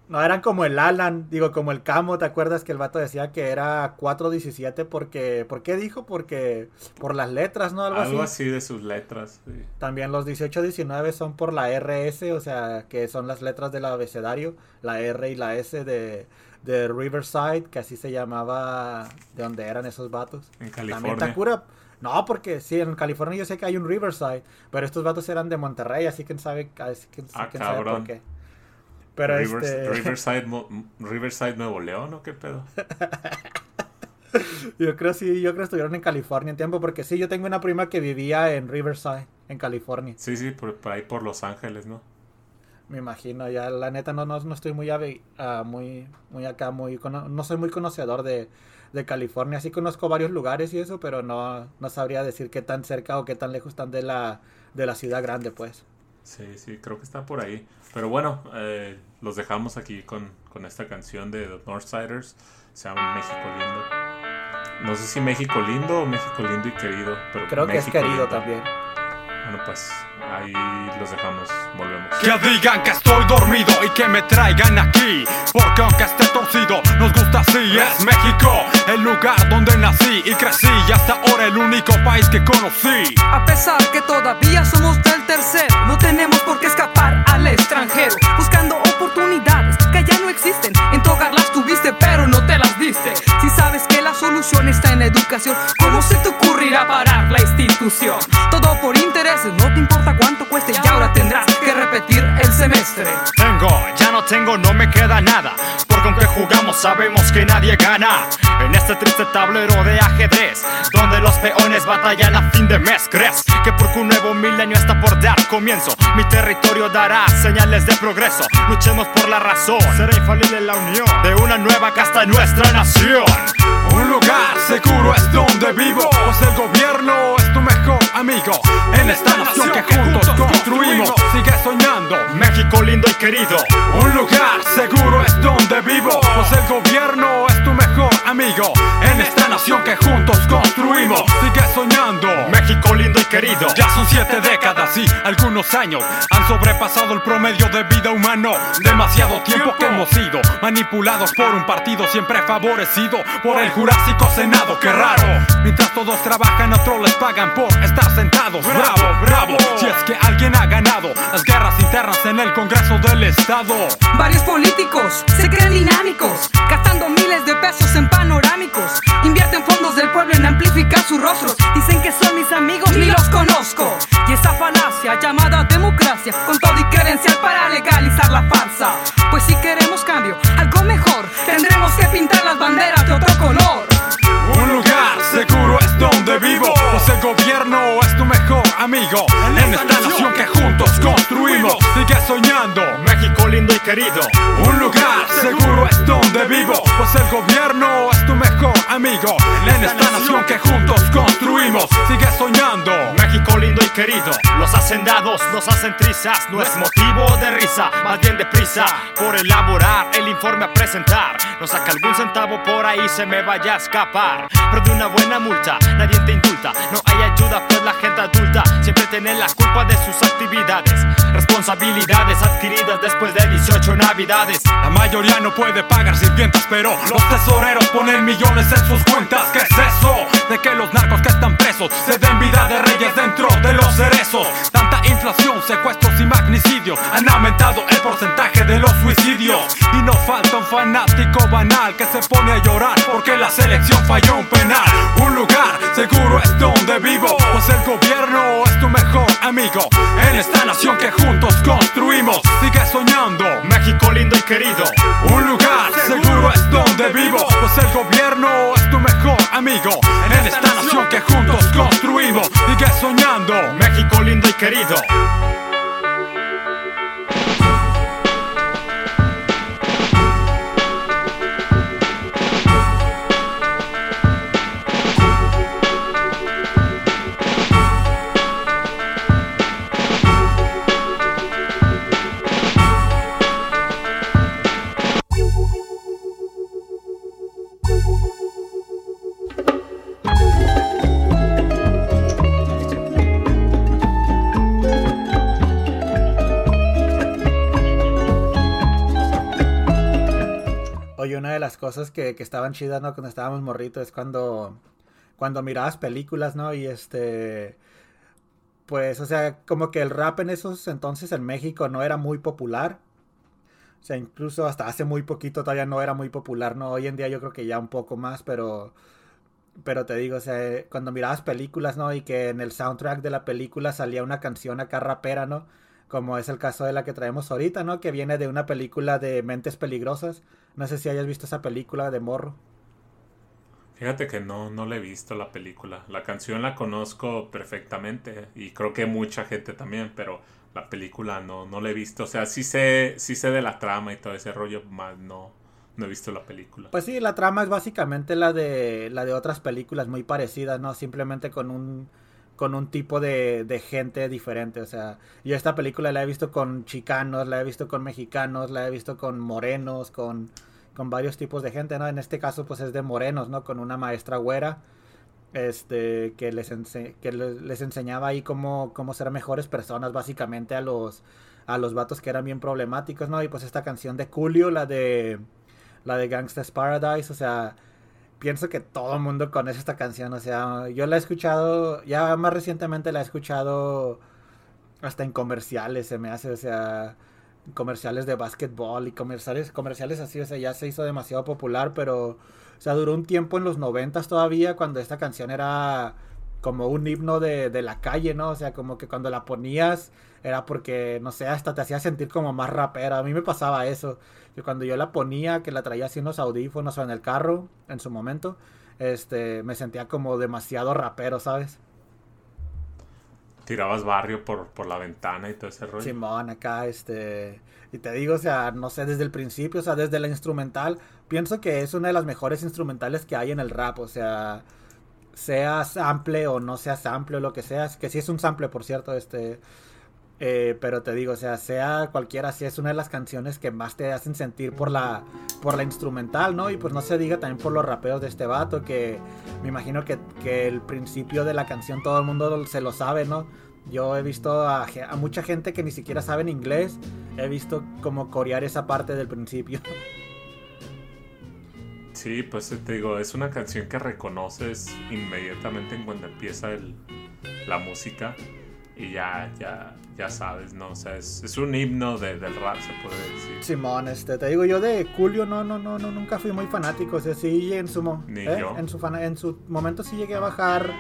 No, eran como el Alan, digo, como el Camo, ¿te acuerdas que el vato decía que era 417 porque... ¿Por qué dijo? Porque... Por las letras, ¿no? Algo, Algo así. así de sus letras. sí. También los 18-19 son por la RS, o sea, que son las letras del abecedario, la R y la S de, de Riverside, que así se llamaba de donde eran esos vatos. En También California. Takura, no, porque sí, en California yo sé que hay un Riverside, pero estos vatos eran de Monterrey, así que quién sabe, así que, Ah, quién sabe por qué. Pero Rivers- este... Riverside, Mo- Riverside, Nuevo León, ¿o qué pedo? Yo creo sí, yo creo que estuvieron en California en tiempo, porque sí, yo tengo una prima que vivía en Riverside, en California. Sí, sí, por, por ahí por Los Ángeles, ¿no? Me imagino, ya la neta no, no, no estoy muy, ah, muy, muy acá, muy no soy muy conocedor de, de California. Sí conozco varios lugares y eso, pero no, no sabría decir qué tan cerca o qué tan lejos están de la, de la ciudad grande, pues. Sí, sí, creo que está por ahí. Pero bueno, eh, los dejamos aquí con, con esta canción de The Northsiders. Se llama México Lindo. No sé si México Lindo o México Lindo y Querido. Pero Creo que es querido Lindo. también. Bueno, pues ahí los dejamos. Volvemos. Que digan que estoy dormido y que me traigan aquí Porque aunque esté torcido, nos gusta así Es México, el lugar donde nací y crecí Y hasta ahora el único país que conocí A pesar que todavía somos del tercero, no tenemos por qué escapar al extranjero. Buscando oportunidades que ya no existen. En tu hogar las tuviste, pero no te las diste. Si que la solución está en la educación, ¿cómo se te ocurrirá parar la institución? Todo por intereses, no te importa cuánto cueste y ahora tendrás que repetir el semestre. Tengo, ya no tengo, no me queda nada Porque aunque jugamos sabemos que nadie gana. En este triste tablero de ajedrez Donde los peones batallan a fin de mes ¿Crees que porque un nuevo milenio está por dar comienzo Mi territorio dará señales de progreso Luchemos por la razón. Será infalible la unión De una nueva casta en nuestra nación un lugar seguro es donde vivo, pues el gobierno es tu mejor amigo. En esta nación que juntos construimos, sigue soñando. México lindo y querido. Un lugar seguro es donde vivo, pues el gobierno es tu mejor amigo. Esta nación que juntos construimos, sigue soñando. México lindo y querido. Ya son siete décadas y algunos años han sobrepasado el promedio de vida humano. Demasiado tiempo que hemos sido manipulados por un partido siempre favorecido por el Jurásico Senado. Qué raro. Mientras todos trabajan, otros les pagan por estar sentados. Bravo, bravo. Si es que alguien ha ganado las guerras internas en el Congreso del Estado. Varios políticos se creen dinámicos, gastando miles de pesos en panorámicos. Invierten fondos del pueblo en amplificar sus rostros. Dicen que son mis amigos, ni los conozco. Y esa falacia llamada democracia, con todo y credencial para legalizar la farsa. Pues si queremos cambio, algo mejor, tendremos que pintar las banderas de otro color. Un lugar seguro es donde vivo, pues el gobierno es tu mejor amigo. En esta nación que juntos construimos, sigue soñando. México lindo y querido. Un lugar seguro es donde vivo, pues el gobierno es tu mejor amigo. En esta nación que juntos construimos, sigue soñando. México lindo y querido. Los hacendados nos hacen trizas, no es motivo de risa, más bien de prisa por elaborar el informe a presentar. No saca algún centavo por ahí, se me vaya a escapar. Pero de una buena multa, nadie te indulta. No hay ayuda, pues la gente adulta siempre tiene la culpa de sus actividades. Responsabilidades adquiridas después de 18 navidades. La mayoría no puede pagar sirvientas, pero los tesoreros ponen millones en sus cuentas. ¿Qué es eso? De que los narcos que están presos se den vida de reyes dentro de los cerezos. Tanta inflación, secuestros y magnicidios han aumentado el porcentaje de los suicidios. Y no falta un fanático banal que se pone a llorar porque la selección falló un penal. Un lugar seguro es donde vivo, pues el gobierno es tu mejor amigo. En esta nación que juntos construimos, sigue soñando. México lindo y querido. Un lugar seguro es donde vivo, pues el gobierno es tu mejor amigo. En esta nación que juntos construimos, sigue soñando. México lindo y querido. Oye, una de las cosas que, que estaban chidas, ¿no? Cuando estábamos morritos es cuando, cuando mirabas películas, ¿no? Y este, pues, o sea, como que el rap en esos entonces en México no era muy popular. O sea, incluso hasta hace muy poquito todavía no era muy popular, ¿no? Hoy en día yo creo que ya un poco más, pero, pero te digo, o sea, cuando mirabas películas, ¿no? Y que en el soundtrack de la película salía una canción acá rapera, ¿no? Como es el caso de la que traemos ahorita, ¿no? Que viene de una película de Mentes Peligrosas. No sé si hayas visto esa película de morro. Fíjate que no, no le he visto la película. La canción la conozco perfectamente y creo que mucha gente también, pero la película no, no la he visto. O sea, sí sé, sí sé de la trama y todo ese rollo, más no, no he visto la película. Pues sí, la trama es básicamente la de la de otras películas muy parecidas, ¿no? Simplemente con un con un tipo de, de gente diferente, o sea, yo esta película la he visto con chicanos, la he visto con mexicanos, la he visto con morenos, con, con varios tipos de gente, ¿no? En este caso, pues es de morenos, ¿no? Con una maestra güera, este, que les, ense- que le- les enseñaba ahí cómo, cómo ser mejores personas, básicamente, a los, a los vatos que eran bien problemáticos, ¿no? Y pues esta canción de Julio, la de, la de Gangsta's Paradise, o sea, pienso que todo el mundo conoce esta canción, o sea, yo la he escuchado, ya más recientemente la he escuchado hasta en comerciales, se me hace, o sea, comerciales de básquetbol y comerciales, comerciales así, o sea, ya se hizo demasiado popular, pero, o sea, duró un tiempo en los noventas todavía cuando esta canción era como un himno de, de la calle, ¿no? O sea, como que cuando la ponías era porque, no sé, hasta te hacía sentir como más rapera. A mí me pasaba eso. Que cuando yo la ponía, que la traía así en los audífonos o en el carro, en su momento, este, me sentía como demasiado rapero, ¿sabes? Tirabas barrio por, por la ventana y todo ese rollo. Simón, acá, este. Y te digo, o sea, no sé, desde el principio, o sea, desde la instrumental, pienso que es una de las mejores instrumentales que hay en el rap, o sea, sea sample o no sea sample o lo que sea, que sí es un sample, por cierto, este. eh, pero te digo, sea, sea cualquiera, sí es una de las canciones que más te hacen sentir por la, por la instrumental, ¿no? Y pues no se diga también por los rapeos de este vato, que me imagino que, el principio de la canción todo el mundo se lo sabe, ¿no? Yo he visto a, a mucha gente que ni siquiera sabe en inglés, he visto como corear esa parte del principio. Sí, pues te digo, es una canción que reconoces inmediatamente en cuando empieza el, la música y ya, ya, ya sabes, ¿no? O sea, es, es un himno de- del rap, se puede decir. Simón, este, te digo yo de Julio, no, no, no, no, nunca fui muy fanático, o sea, sí en su, mo- Ni ¿eh? yo. en su en su momento sí llegué a bajar,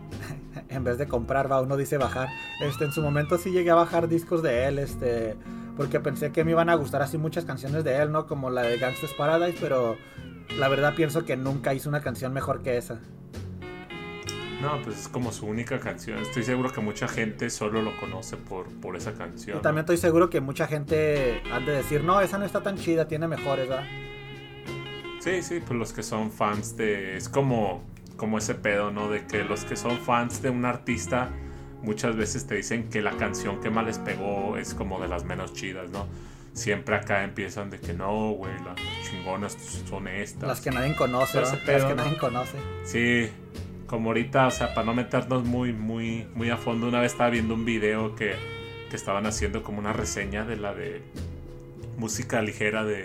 en vez de comprar, va, uno dice bajar, este, en su momento sí llegué a bajar discos de él, este, porque pensé que me iban a gustar así muchas canciones de él, ¿no? Como la de Gangsta's Paradise, pero la verdad pienso que nunca hizo una canción mejor que esa. No, pues es como su única canción. Estoy seguro que mucha gente solo lo conoce por, por esa canción. Y también estoy seguro que mucha gente ha de decir, no, esa no está tan chida, tiene mejores, ¿verdad? Sí, sí, pues los que son fans de... Es como, como ese pedo, ¿no? De que los que son fans de un artista muchas veces te dicen que la canción que más les pegó es como de las menos chidas, ¿no? Siempre acá empiezan de que no, güey, las chingonas son estas. Las que nadie conoce, ¿no? Las que ¿no? nadie conoce. Sí, como ahorita, o sea, para no meternos muy, muy, muy a fondo, una vez estaba viendo un video que, que estaban haciendo como una reseña de la de música ligera de,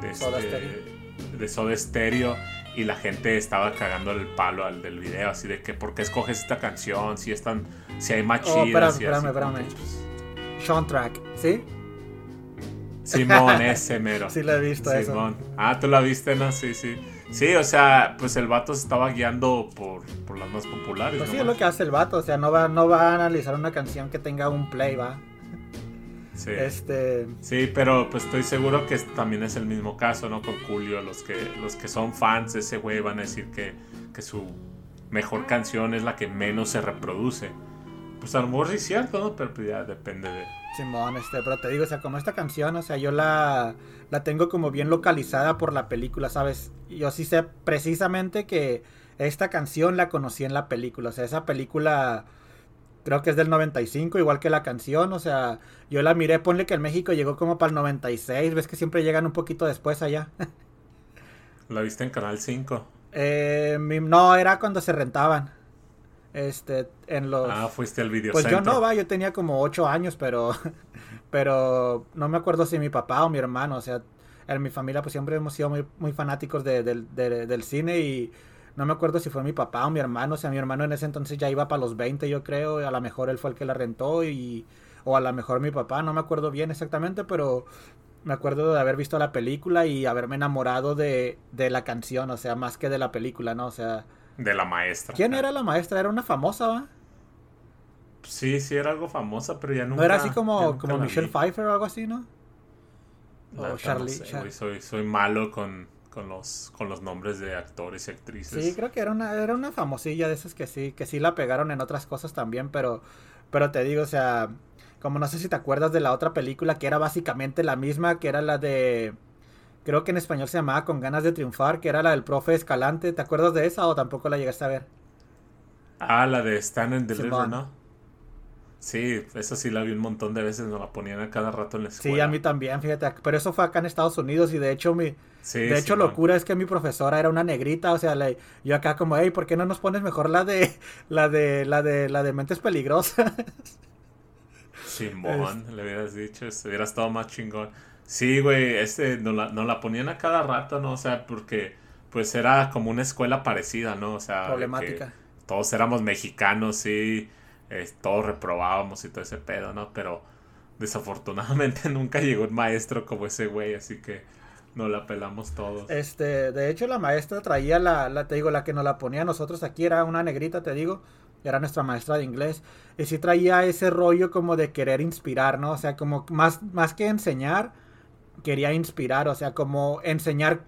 de, Soda este- Stereo. de Soda Stereo y la gente estaba cagando el palo al del video, así de que, ¿por qué escoges esta canción? Si están, si hay más Oh, chidas espérame, espérame, espérame. pues, Sean Track, ¿sí? Simón, ese mero. Sí lo he visto eso. Simón. Ah, tú la viste, ¿no? Sí, sí. Sí, o sea, pues el vato se estaba guiando por, por las más populares. Pues sí, nomás. es lo que hace el vato, o sea, no va, no va a analizar una canción que tenga un play, va. Sí. Este, Sí, pero pues estoy seguro que también es el mismo caso, ¿no? Con Julio, los que, los que son fans de ese güey van a decir que, que su mejor canción es la que menos se reproduce. Pues a lo mejor sí es cierto, ¿no? Pero pues ya depende de... Simón, este, pero te digo, o sea, como esta canción, o sea, yo la, la tengo como bien localizada por la película, ¿sabes? Yo sí sé precisamente que esta canción la conocí en la película, o sea, esa película creo que es del 95, igual que la canción, o sea, yo la miré, ponle que en México llegó como para el 96, ves que siempre llegan un poquito después allá. ¿La viste en Canal 5? Eh, mi- no, era cuando se rentaban. Este, en los... Ah, fuiste al video Pues yo no, va, yo tenía como ocho años, pero, pero no me acuerdo si mi papá o mi hermano, o sea, en mi familia pues siempre hemos sido muy, muy fanáticos de- del- de- del cine y no me acuerdo si fue mi papá o mi hermano, o sea, mi hermano en ese entonces ya iba para los 20 yo creo, y a lo mejor él fue el que la rentó y, o a lo mejor mi papá, no me acuerdo bien exactamente, pero me acuerdo de haber visto la película y haberme enamorado de, de la canción, o sea, más que de la película, ¿no? O sea, De la maestra. ¿quién era la maestra? Era una famosa, ¿va? Sí, sí, era algo famosa, pero ya nunca... ¿No era así como, como Michelle vi. Pfeiffer o algo así, no? O neta Charlie- no sé, Char- güey, soy, soy malo con, con, los, con los nombres de actores y actrices. Sí, creo que era una, era una famosilla de esas que sí, que sí la pegaron en otras cosas también, pero, pero te digo, o sea, como no sé si te acuerdas de la otra película que era básicamente la misma, que era la de, creo que en español se llamaba Con ganas de triunfar, que era la del profe Escalante, ¿te acuerdas de esa o tampoco la llegaste a ver? Ah, la de Stand and Deliver, Simón. ¿no? Sí, esa sí la vi un montón de veces, nos la ponían a cada rato en la escuela. Sí, a mí también, fíjate, pero eso fue acá en Estados Unidos y de hecho mi, Sí, de hecho Simón. locura es que mi profesora era una negrita, o sea, yo acá como, hey, ¿por qué no nos pones mejor la de, la de, la de, la de mentes peligrosas? Simón, le hubieras dicho, hubiera estado más chingón. Sí, güey, este, nos la, nos la ponían a cada rato, ¿no? O sea, porque pues era como una escuela parecida, ¿no? O sea, Problemática. todos éramos mexicanos, sí, eh, todos reprobábamos y todo ese pedo, ¿no? Pero desafortunadamente nunca llegó un maestro como ese güey, así que nos la pelamos todos. Este, de hecho la maestra traía la, la, te digo, la que nos la ponía a nosotros aquí era una negrita, te digo, era nuestra maestra de inglés, y sí traía ese rollo como de querer inspirar, ¿no? O sea, como más, más que enseñar, quería inspirar, o sea, como enseñar,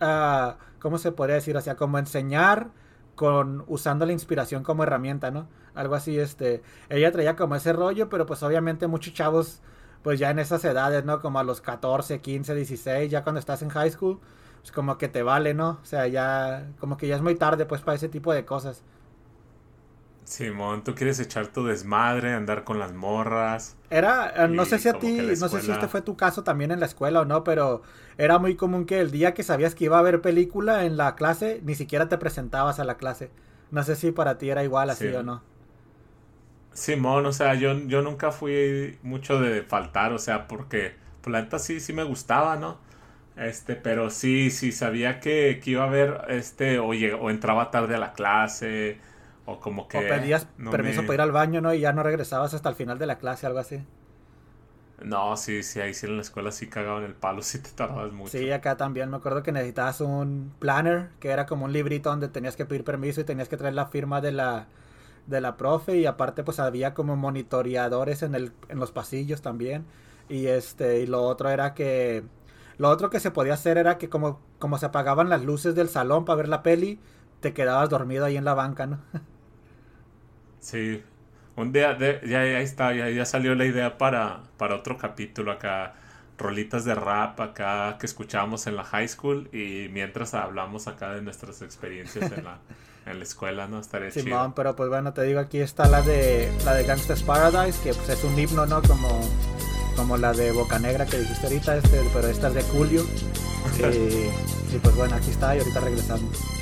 ah, ¿cómo se podría decir? O sea, como enseñar con usando la inspiración como herramienta, ¿no? Algo así, este, ella traía como ese rollo, pero pues obviamente muchos chavos, pues ya en esas edades, ¿no? Como a los 14, 15, 16, ya cuando estás en high school, pues como que te vale, ¿no? O sea, ya, como que ya es muy tarde, pues, para ese tipo de cosas. Simón, tú quieres echar tu desmadre, andar con las morras. Era, eh, no sé si a ti, no sé si este fue tu caso también en la escuela o no, pero era muy común que el día que sabías que iba a haber película en la clase, ni siquiera te presentabas a la clase. No sé si para ti era igual así Sí. o no. Simón, o sea, yo, yo nunca fui mucho de faltar, o sea, porque pues, la neta sí, sí me gustaba, ¿no? Este, pero sí, sí sabía que, que iba a haber, este, o, lleg- o entraba tarde a la clase, o como que... o pedías no permiso me- para ir al baño, ¿no? Y ya no regresabas hasta el final de la clase, algo así. No, sí, sí, ahí sí en la escuela sí cagaban el palo, sí te tardabas mucho. Sí, acá también me acuerdo que necesitabas un planner, que era como un librito donde tenías que pedir permiso y tenías que traer la firma de la de la profe y aparte pues había como monitoreadores en el en los pasillos también y este y lo otro era que lo otro que se podía hacer era que como como se apagaban las luces del salón para ver la peli, te quedabas dormido ahí en la banca, ¿no? Sí, un día, de, ya, ya está, ya, ya salió la idea para, para otro capítulo acá. rolitas de rap acá que escuchábamos en la high school y mientras hablamos acá de nuestras experiencias en la, en la escuela, ¿no? Estaría Simón, chido. pero pues bueno, te digo, aquí está la de la de Gangsta's Paradise, que pues es un himno, ¿no? Como, como la de Boca Negra que dijiste ahorita, este, pero esta es de Julio. y, y pues bueno, aquí está y ahorita regresamos.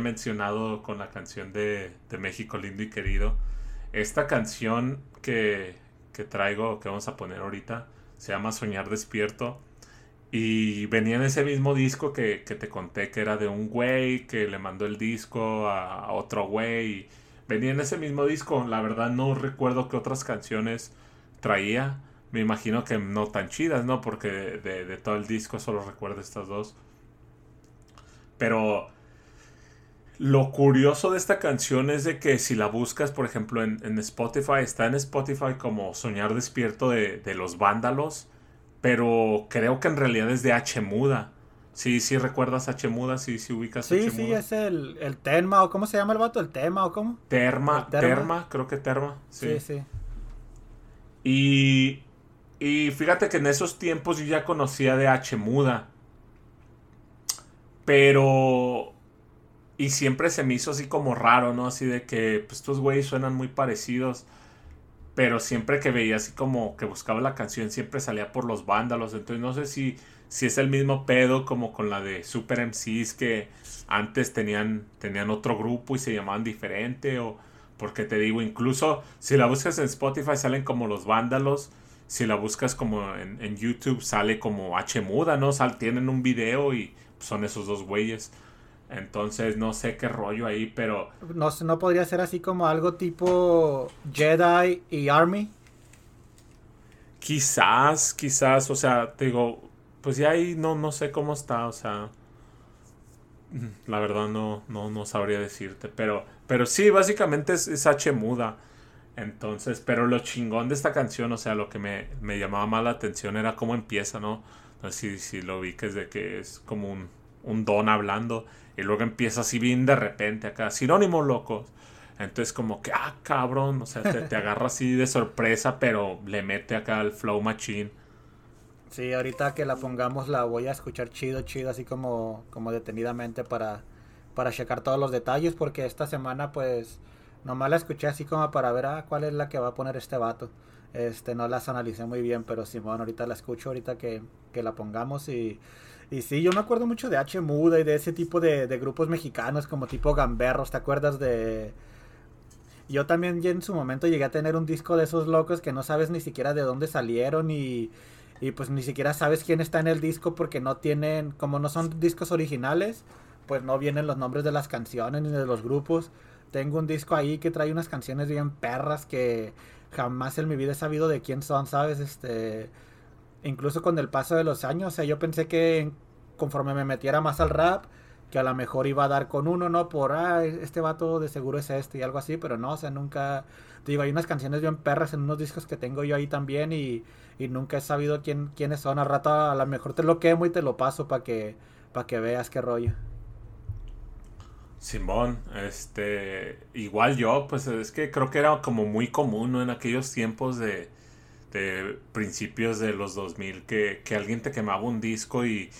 Mencionado con la canción de, México lindo y querido, esta canción que, que traigo, que vamos a poner ahorita, se llama Soñar Despierto. Y venía en ese mismo disco que, que te conté que era de un güey que le mandó el disco a, otro güey. Venía en ese mismo disco. La verdad no recuerdo qué otras canciones traía. Me imagino que no tan chidas, ¿no? Porque de, de- de todo el disco solo recuerdo estas dos. Pero lo curioso de esta canción es de que si la buscas, por ejemplo, en, en Spotify, está en Spotify como Soñar Despierto de, de los Vándalos. pero creo que en realidad es de H muda. Sí, sí recuerdas H muda, sí, sí ubicas Sí, H sí, muda. es el, el Tenma, o ¿cómo se llama el vato? ¿El Tema o cómo? Terma, Terma. Terma, creo que Terma. Sí, sí. Y, y fíjate que en esos tiempos yo ya conocía de H muda. Pero... Y siempre se me hizo así como raro, ¿no? Así de que pues, estos güeyes suenan muy parecidos. Pero siempre que veía así como que buscaba la canción, siempre salía por los vándalos. Entonces no sé si, si es el mismo pedo como con la de Super MCs que antes tenían, tenían otro grupo y se llamaban diferente. O porque te digo, incluso si la buscas en Spotify salen como los vándalos. Si la buscas como en, en YouTube sale como H muda, ¿no? Sal, tienen un video y son esos dos güeyes. Entonces no sé qué rollo ahí, pero No, no podría ser así como algo tipo Jedi y Army. Quizás, quizás, o sea, te digo, pues ya ahí no, no sé cómo está, o sea, la verdad no, no, no sabría decirte, pero, pero sí, básicamente es, es H muda. Entonces, pero lo chingón de esta canción, o sea, lo que me, me llamaba más la atención era cómo empieza, ¿no? No sé si, si lo vi que es de que es como un, un don hablando y luego empieza así bien de repente acá, sinónimos locos. Entonces como que, ah, cabrón, o sea, te, te agarra así de sorpresa, pero le mete acá el flow machine. Sí, ahorita que la pongamos la voy a escuchar chido, chido, así como, como detenidamente para, para checar todos los detalles, porque esta semana pues nomás la escuché así como para ver ah, cuál es la que va a poner este vato. Este, no las analicé muy bien, pero Simón, ahorita la escucho, ahorita que, que la pongamos y, y sí, yo me acuerdo mucho de H Muda y de ese tipo de, de grupos mexicanos como tipo Gamberros, ¿te acuerdas de... Yo también ya en su momento llegué a tener un disco de esos locos que no sabes ni siquiera de dónde salieron y, y pues ni siquiera sabes quién está en el disco porque no tienen, como no son discos originales, pues no vienen los nombres de las canciones ni de los grupos. Tengo un disco ahí que trae unas canciones bien perras que jamás en mi vida he sabido de quién son, ¿sabes? Este, incluso con el paso de los años, o sea, yo pensé que conforme me metiera más al rap, que a lo mejor iba a dar con uno, ¿no? Por, ah, este vato de seguro es este y algo así, pero no, o sea, nunca, te digo, hay unas canciones bien perras en unos discos que tengo yo ahí también y, y nunca he sabido quién, quiénes son. Al rato a lo mejor te lo quemo y te lo paso para que, para que veas qué rollo. Simón, este, igual yo, pues es que creo que era como muy común, ¿no? En aquellos tiempos de, de principios de los 2000 que, que alguien te quemaba un disco y,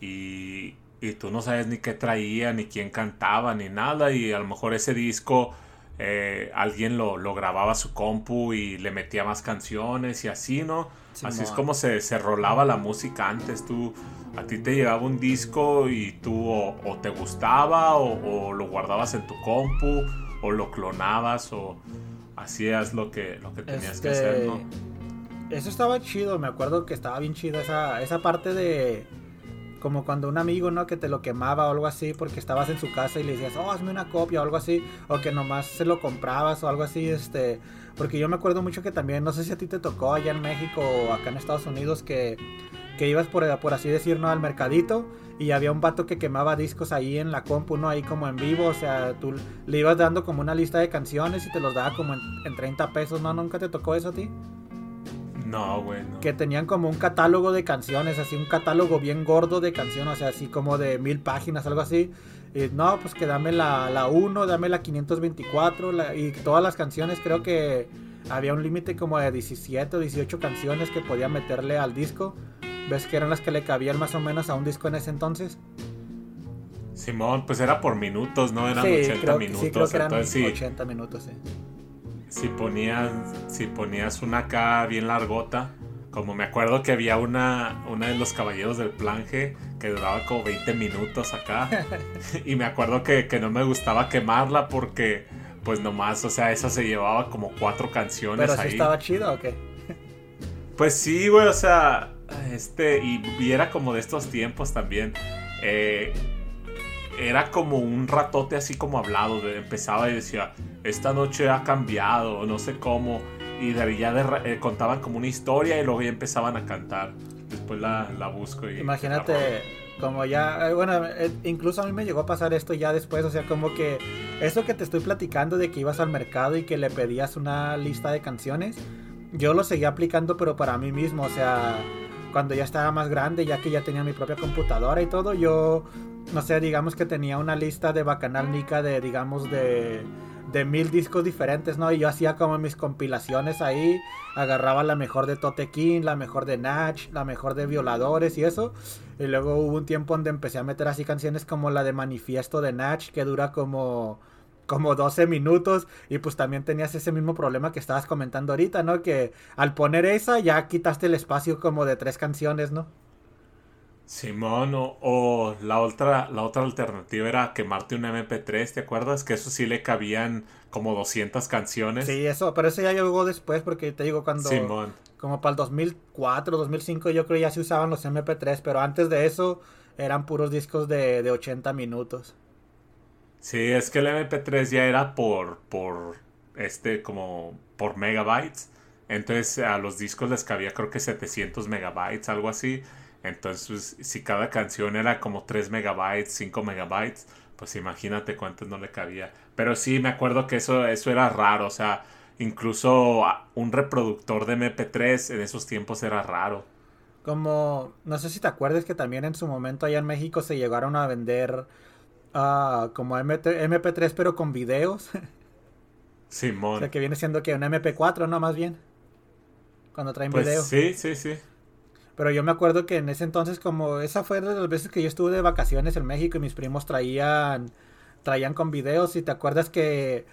y, y tú no sabes ni qué traía, ni quién cantaba, ni nada, y a lo mejor ese disco eh, alguien lo, lo grababa a su compu y le metía más canciones y así, ¿no? Así es como se, se rolaba la música antes, tú, a ti te llegaba un disco y tú o, o te gustaba o, o lo guardabas en tu compu o lo clonabas o hacías lo que, lo que tenías que Este, hacer, ¿no? Eso estaba chido, me acuerdo que estaba bien chido esa, esa parte de como cuando un amigo, ¿no? Que te lo quemaba o algo así porque estabas en su casa y le decías, oh, hazme una copia o algo así, o que nomás se lo comprabas o algo así, este, porque yo me acuerdo mucho que también, no sé si a ti te tocó allá en México o acá en Estados Unidos que, que ibas por, por así decir, ¿no? Al mercadito y había un vato que quemaba discos ahí en la compu, ¿no? Ahí como en vivo, o sea, tú le ibas dando como una lista de canciones y te los daba como en, en 30 pesos, ¿no? ¿Nunca te tocó eso a ti? No, güey, no. que tenían como un catálogo de canciones, así un catálogo bien gordo de canciones, o sea, así como de mil páginas, algo así. Y no, pues que dame la, la 1, dame la 524, la- y todas las canciones, creo que había un límite como de 17 o 18 canciones que podía meterle al disco. ¿Ves que eran las que le cabían más o menos a un disco en ese entonces? Simón, pues era por minutos, ¿no? Eran sí, 80 creo, que- minutos. sí, creo que eran entonces, sí, 80 minutos, sí. Si ponías, si ponías una acá bien largota, como me acuerdo que había una, una de los caballeros del planje que duraba como 20 minutos acá. y me acuerdo que, que no me gustaba quemarla porque, pues nomás, o sea, esa se llevaba como cuatro canciones Pero sí ahí. estaba chido o qué? Pues sí, güey, o sea, este, y, y era como de estos tiempos también. eh, era como un ratote así como hablado, de, empezaba y decía, esta noche ha cambiado, no sé cómo, y de ahí ya de eh, contaban como una historia y luego ya empezaban a cantar. Después la, la busco y... Imagínate, como ya, eh, bueno, eh, incluso a mí me llegó a pasar esto ya después, o sea, como que eso que te estoy platicando de que ibas al mercado y que le pedías una lista de canciones, yo lo seguía aplicando pero para mí mismo, o sea, cuando ya estaba más grande, ya que ya tenía mi propia computadora y todo, yo, no sé, digamos que tenía una lista de Bacanal Nica de, digamos, de, de mil discos diferentes, ¿no? Y yo hacía como mis compilaciones ahí, agarraba la mejor de Tote King, la mejor de Natch, la mejor de Violadores y eso. Y luego hubo un tiempo donde empecé a meter así canciones como la de Manifiesto de Natch, que dura como como 12 minutos y pues también tenías ese mismo problema que estabas comentando ahorita, ¿no? Que al poner esa ya quitaste el espacio como de tres canciones, ¿no? Simón, o, o la otra la otra alternativa era quemarte un MP3, ¿te acuerdas? Que eso sí le cabían como 200 canciones. Sí, eso, pero eso ya llegó después porque te digo cuando Simón. como para el 2004, 2005 yo creo ya se usaban los MP3, pero antes de eso eran puros discos de, de 80 minutos. Sí, es que el MP3 ya era por, por, este, como, por megabytes. Entonces a los discos les cabía creo que 700 megabytes, algo así. Entonces, si cada canción era como 3 megabytes, 5 megabytes, pues imagínate cuántos no le cabía. Pero sí, me acuerdo que eso, eso era raro, o sea, incluso un reproductor de MP3 en esos tiempos era raro. Como, no sé si te acuerdas que también en su momento allá en México se llegaron a vender Ah, como MP3 pero con videos. Simón. o sea, que viene siendo que un MP4, ¿no? Más bien. Cuando traen pues video. Sí, sí, sí. Pero yo me acuerdo que en ese entonces, como esa fue de las veces que yo estuve de vacaciones en México y mis primos traían, traían con videos. Y te acuerdas que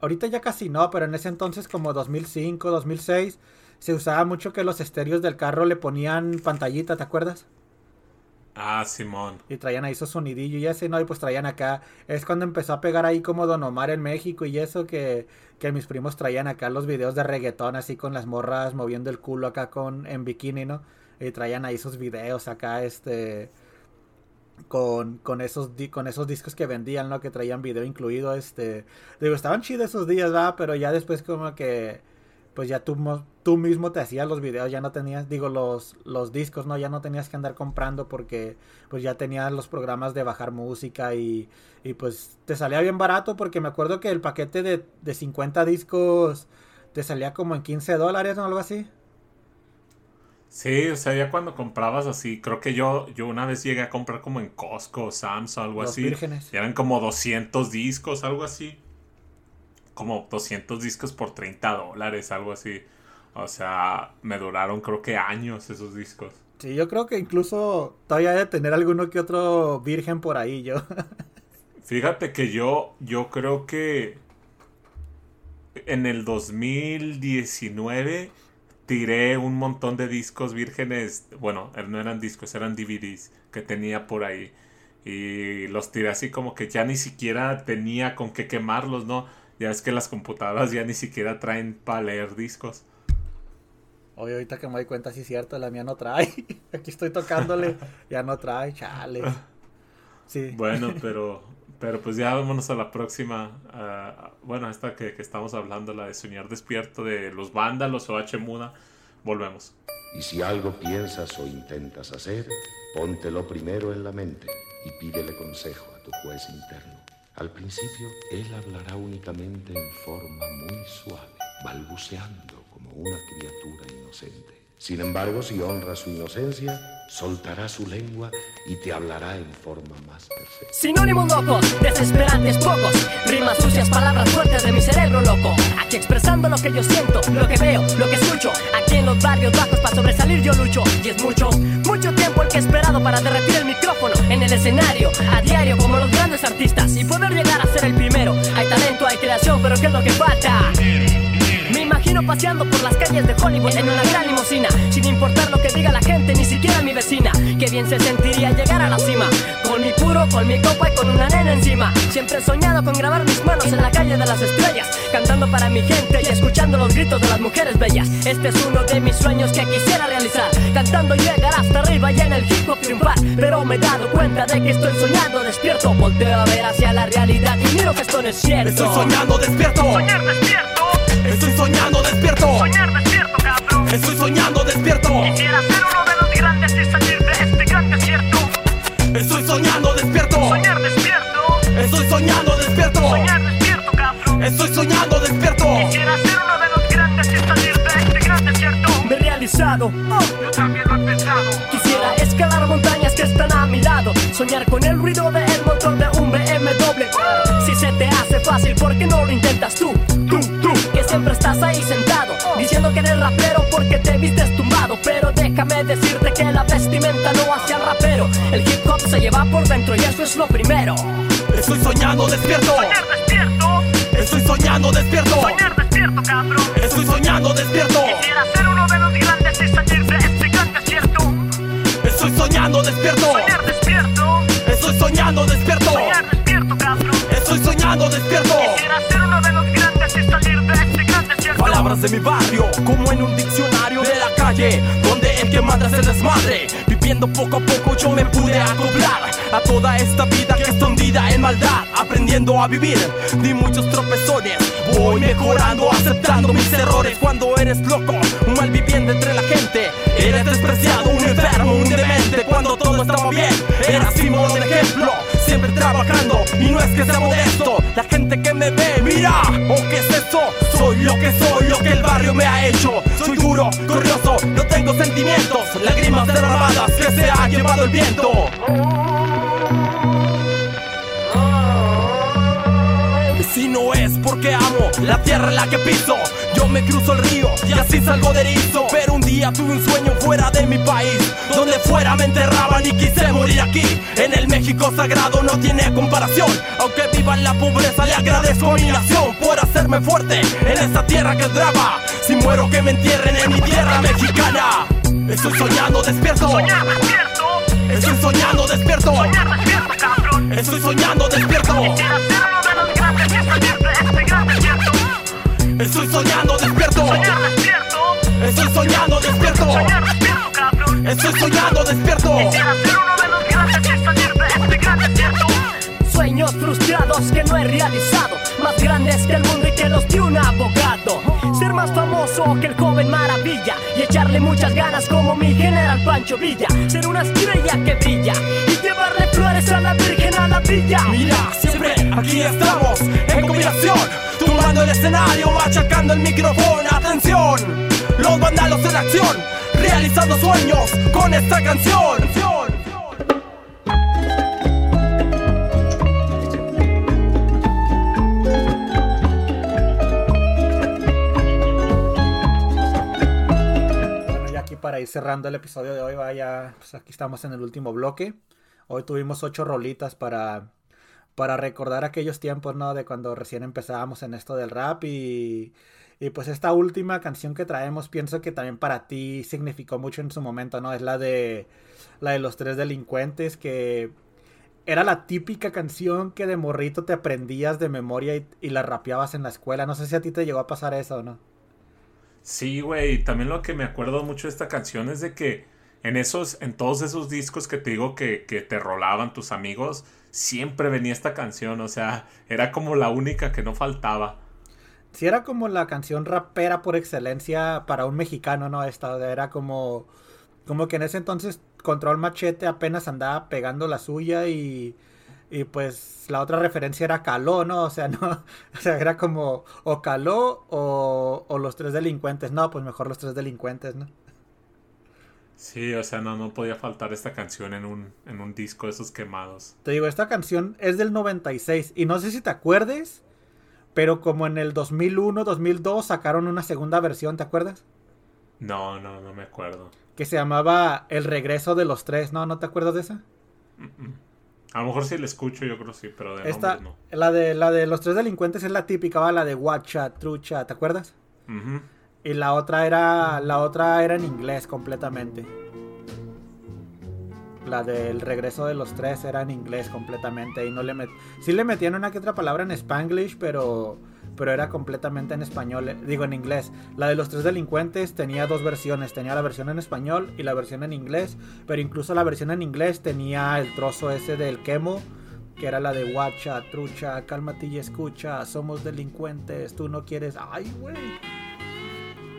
ahorita ya casi no, pero en ese entonces, como 2005, 2006, se usaba mucho que los estéreos del carro le ponían pantallita, ¿te acuerdas? Ah, Simón. Y traían ahí su sonidillo y ese, ¿no? Y pues traían acá. Es cuando empezó a pegar ahí como Don Omar en México y eso que, que mis primos traían acá los videos de reggaetón así con las morras moviendo el culo acá con en bikini, ¿no? Y traían ahí sus videos acá, este. Con, con, esos, con esos discos que vendían, ¿no? Que traían video incluido, este... Digo, estaban chidos esos días, ¿va? Pero ya después como que pues ya tú, tú mismo te hacías los videos, ya no tenías, digo, los, los discos, ¿no? Ya no tenías que andar comprando porque pues ya tenías los programas de bajar música y, y pues te salía bien barato porque me acuerdo que el paquete de, de 50 discos te salía como en 15 dólares o algo así. Sí, o sea, ya cuando comprabas así, creo que yo, yo una vez llegué a comprar como en Costco, Sam's o algo Los así. vírgenes. Y eran como 200 discos, algo así como 200 discos por 30 dólares, algo así. O sea, me duraron creo que años esos discos. Sí, yo creo que incluso todavía de tener alguno que otro virgen por ahí, yo. Fíjate que yo, yo creo que en el 2019 tiré un montón de discos vírgenes, bueno, no eran discos, eran DVDs que tenía por ahí. Y los tiré así como que ya ni siquiera tenía con qué quemarlos, ¿no? Ya es que las computadoras ya ni siquiera traen para leer discos. Oye, ahorita que me doy cuenta, sí es cierto, la mía no trae. Aquí estoy tocándole, ya no trae, chale. Sí. Bueno, pero, pero pues ya vámonos a la próxima. Uh, bueno, esta que, que, estamos hablando, la de Soñar Despierto, de los vándalos o H Muda. Volvemos. Y si algo piensas o intentas hacer, póntelo primero en la mente y pídele consejo a tu juez interno. Al principio, él hablará únicamente en forma muy suave, balbuceando como una criatura inocente. Sin embargo, si honra su inocencia, soltará su lengua y te hablará en forma más perfecta. Sinónimos locos, desesperantes pocos, rimas sucias, palabras fuertes de mi cerebro loco. Aquí expresando lo que yo siento, lo que veo, lo que escucho. Aquí en los barrios bajos para sobresalir yo lucho. Y es mucho, mucho tiempo el que he esperado para derretir el micrófono en el escenario, a diario como los grandes artistas y poder llegar a ser el primero. Hay talento, hay creación, pero ¿qué es lo que falta? Paseando por las calles de Hollywood en una gran limusina, sin importar lo que diga la gente, ni siquiera mi vecina. Qué bien se sentiría llegar a la cima, con mi puro, con mi copa y con una nena encima. Siempre he soñado con grabar mis manos en la calle de las estrellas, cantando para mi gente y escuchando los gritos de las mujeres bellas. Este es uno de mis sueños que quisiera realizar, cantando llegar hasta arriba y en el hip hop triunfar. Pero me he dado cuenta de que estoy soñando despierto, volteo a ver hacia la realidad y miro que esto no es cierto. Estoy soñando despierto. Soñar despierto. Estoy soñando despierto. Soñar despierto, cabrón. Estoy soñando despierto. Quisiera ser uno de los grandes y salir de este gran desierto. Estoy soñando despierto. Soñar despierto. Estoy soñando despierto. Soñar despierto, cabrón. Estoy soñando despierto. Quisiera ser uno de los grandes y salir de este gran desierto. Me realizado. Yo también lo he pensado. Quisiera escalar montañas que están a mi lado. Soñar con el ruido del motor de un BMW. Si se te hace fácil, ¿por qué no lo intentas tú? Tú, tú, que siempre estás ahí sentado. Diciendo que eres rapero porque te vistes tumbado. Pero déjame decirte que la vestimenta no hace al rapero. El hip hop se lleva por dentro y eso es lo primero. Estoy soñando despierto. Soñar despierto. Estoy soñando despierto. Soñar despierto, cabrón. Estoy soñando despierto. Quisiera ser uno de los grandes y salir soñando despierto. Soñar despierto. Estoy soñando despierto. Soñar despierto, cabrón. Estoy soñando despierto. Quisiera ser uno de los grandes y salir de este. Palabras de mi barrio, como en un diccionario de la calle, donde el que manda es el desmadre. Viviendo poco a poco yo me pude acoplar a toda esta vida que está hundida en maldad. Aprendiendo a vivir, di muchos tropezones. Voy mejorando, aceptando mis errores. Cuando eres loco, un mal viviente entre la gente, eres despreciado, un enfermo, un demente. Cuando todo estaba bien, eras símbolo de ejemplo. Siempre trabajando, y no es que sea modesto. La gente que me ve, mira, ¿o qué es eso? Soy lo que soy, lo que el barrio me ha hecho. Soy duro, corrioso, no tengo sentimientos. Lágrimas derramadas que se ha llevado el viento. Si no es porque amo la tierra en la que piso, yo me cruzo el río y así salgo de erizo. Pero un día tuve un sueño fuera de mi país, donde fuera me enterraban y quise morir aquí. En el México sagrado no tiene comparación, aunque viva en la pobreza le agradezco a mi nación por hacerme fuerte en esta tierra que es brava. Si muero que me entierren en mi tierra mexicana. Estoy soñando despierto. Soñar despierto. Estoy soñando despierto. Soñar despierto, cabrón. Estoy soñando despierto. Quisiera Estoy soñando despierto. Soñar despierto. Estoy soñando despierto. Soñar despierto, cabrón. Estoy soñando despierto. Quisiera ser uno de los grandes de este gran desierto. Sueños frustrados que no he realizado, más grandes que el mundo y que los de un abogado. Ser más famoso que el joven maravilla y echarle muchas ganas como mi general Pancho Villa. Ser una estrella que brilla y llevarle flores a la Virgen a la villa. Mira, siempre aquí estamos en combinación, tumbando el escenario, machacando el micrófono. Atención, los vandalos en acción, realizando sueños con esta canción. Bueno, ya aquí para ir cerrando el episodio de hoy, vaya, pues aquí estamos en el último bloque. Hoy tuvimos ocho rolitas para, para recordar aquellos tiempos, ¿no? De cuando recién empezábamos en esto del rap y, y pues esta última canción que traemos pienso que también para ti significó mucho en su momento, ¿no? Es la de la de los tres delincuentes que era la típica canción que de morrito te aprendías de memoria y, la rapeabas en la escuela. No sé si a ti te llegó a pasar eso o no. Sí, güey. También lo que me acuerdo mucho de esta canción es de que en esos, en todos esos discos que te digo que, que te rolaban tus amigos, siempre venía esta canción. O sea, era como la única que no faltaba. Sí, era como la canción rapera por excelencia para un mexicano, ¿no? Esta era como, como que en ese entonces Control Machete apenas andaba pegando la suya y, y pues la otra referencia era Caló, ¿no? O sea, no, o sea, era como o Caló o, o los tres delincuentes. No, pues mejor los tres delincuentes, ¿no? Sí, o sea, no, no podía faltar esta canción en un, en un disco de esos quemados. Te digo, esta canción es del 96 y no sé si te acuerdes, pero como en el 2001, 2002 sacaron una segunda versión, ¿te acuerdas? No, no, no me acuerdo. Que se llamaba El regreso de los tres, ¿no? ¿No te acuerdas de esa? A lo mejor sí la escucho, yo creo sí, pero de Esta, nombre la de la de los tres delincuentes es la típica, ¿va? la de guacha, trucha, ¿te acuerdas? no. Y la otra era la otra era en inglés completamente. La del regreso de los tres era en inglés completamente y no le met... sí le metían una que otra palabra en spanglish, pero pero era completamente en español, eh, digo en inglés. La de los tres delincuentes tenía dos versiones, tenía la versión en español y la versión en inglés, pero incluso la versión en inglés tenía el trozo ese del quemo que era la de guacha, trucha, cálmate y escucha, somos delincuentes, tú no quieres, ay güey.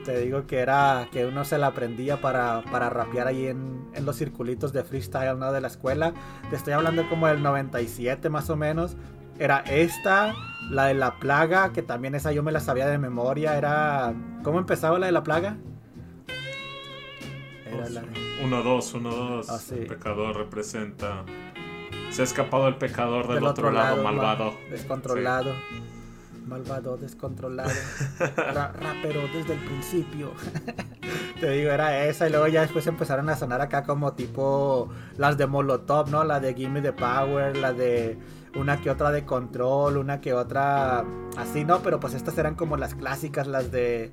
Te digo que era que uno se la aprendía para, para rapear ahí en, en los circulitos de freestyle ¿no? de la escuela. Te estoy hablando como del 97 más o menos. Era esta, la de la plaga, que también esa yo me la sabía de memoria. Era. ¿Cómo empezaba la de la plaga? era la de- 1-2, 1-2. Ah, sí. El pecador representa. Se ha escapado el pecador del, del otro, lado, ma- malvado. Descontrolado. Malvado, descontrolado. Ra- rapero desde el principio. Te digo, era esa. Y luego ya después empezaron a sonar acá como tipo las de Molotov, ¿no? La de Gimme the Power, la de una que otra de Control, una que otra así, ¿no? Pero pues estas eran como las clásicas, las de...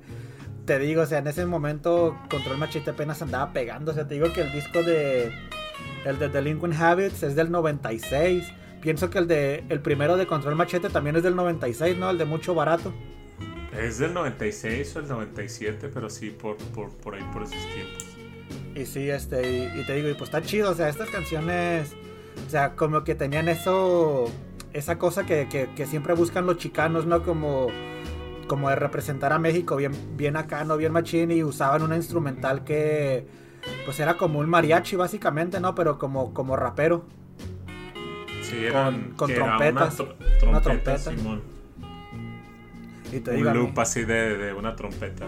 Te digo, o sea, en ese momento Control Machete apenas andaba pegando. O sea, te digo que el disco de... El de Delinquent Habits es del 96. Pienso que el de el primero de Control Machete también es del 96, ¿no? El de Mucho Barato. Es del 96 o el 97, pero sí, por, por, por ahí, por esos tiempos. Y sí, este, y, y te digo, y pues está chido, o sea, estas canciones, o sea, como que tenían eso, esa cosa que, que, que siempre buscan los chicanos, ¿no? Como, como de representar a México bien, bien acá, ¿no? Bien machín, y usaban una instrumental que, pues era como un mariachi, básicamente, ¿no? Pero como, como rapero. Sí, eran. con trompetas, Una, tro- una trompeta, trompeta. Simón. Y te Un digo, a mí- loop así de, de una trompeta.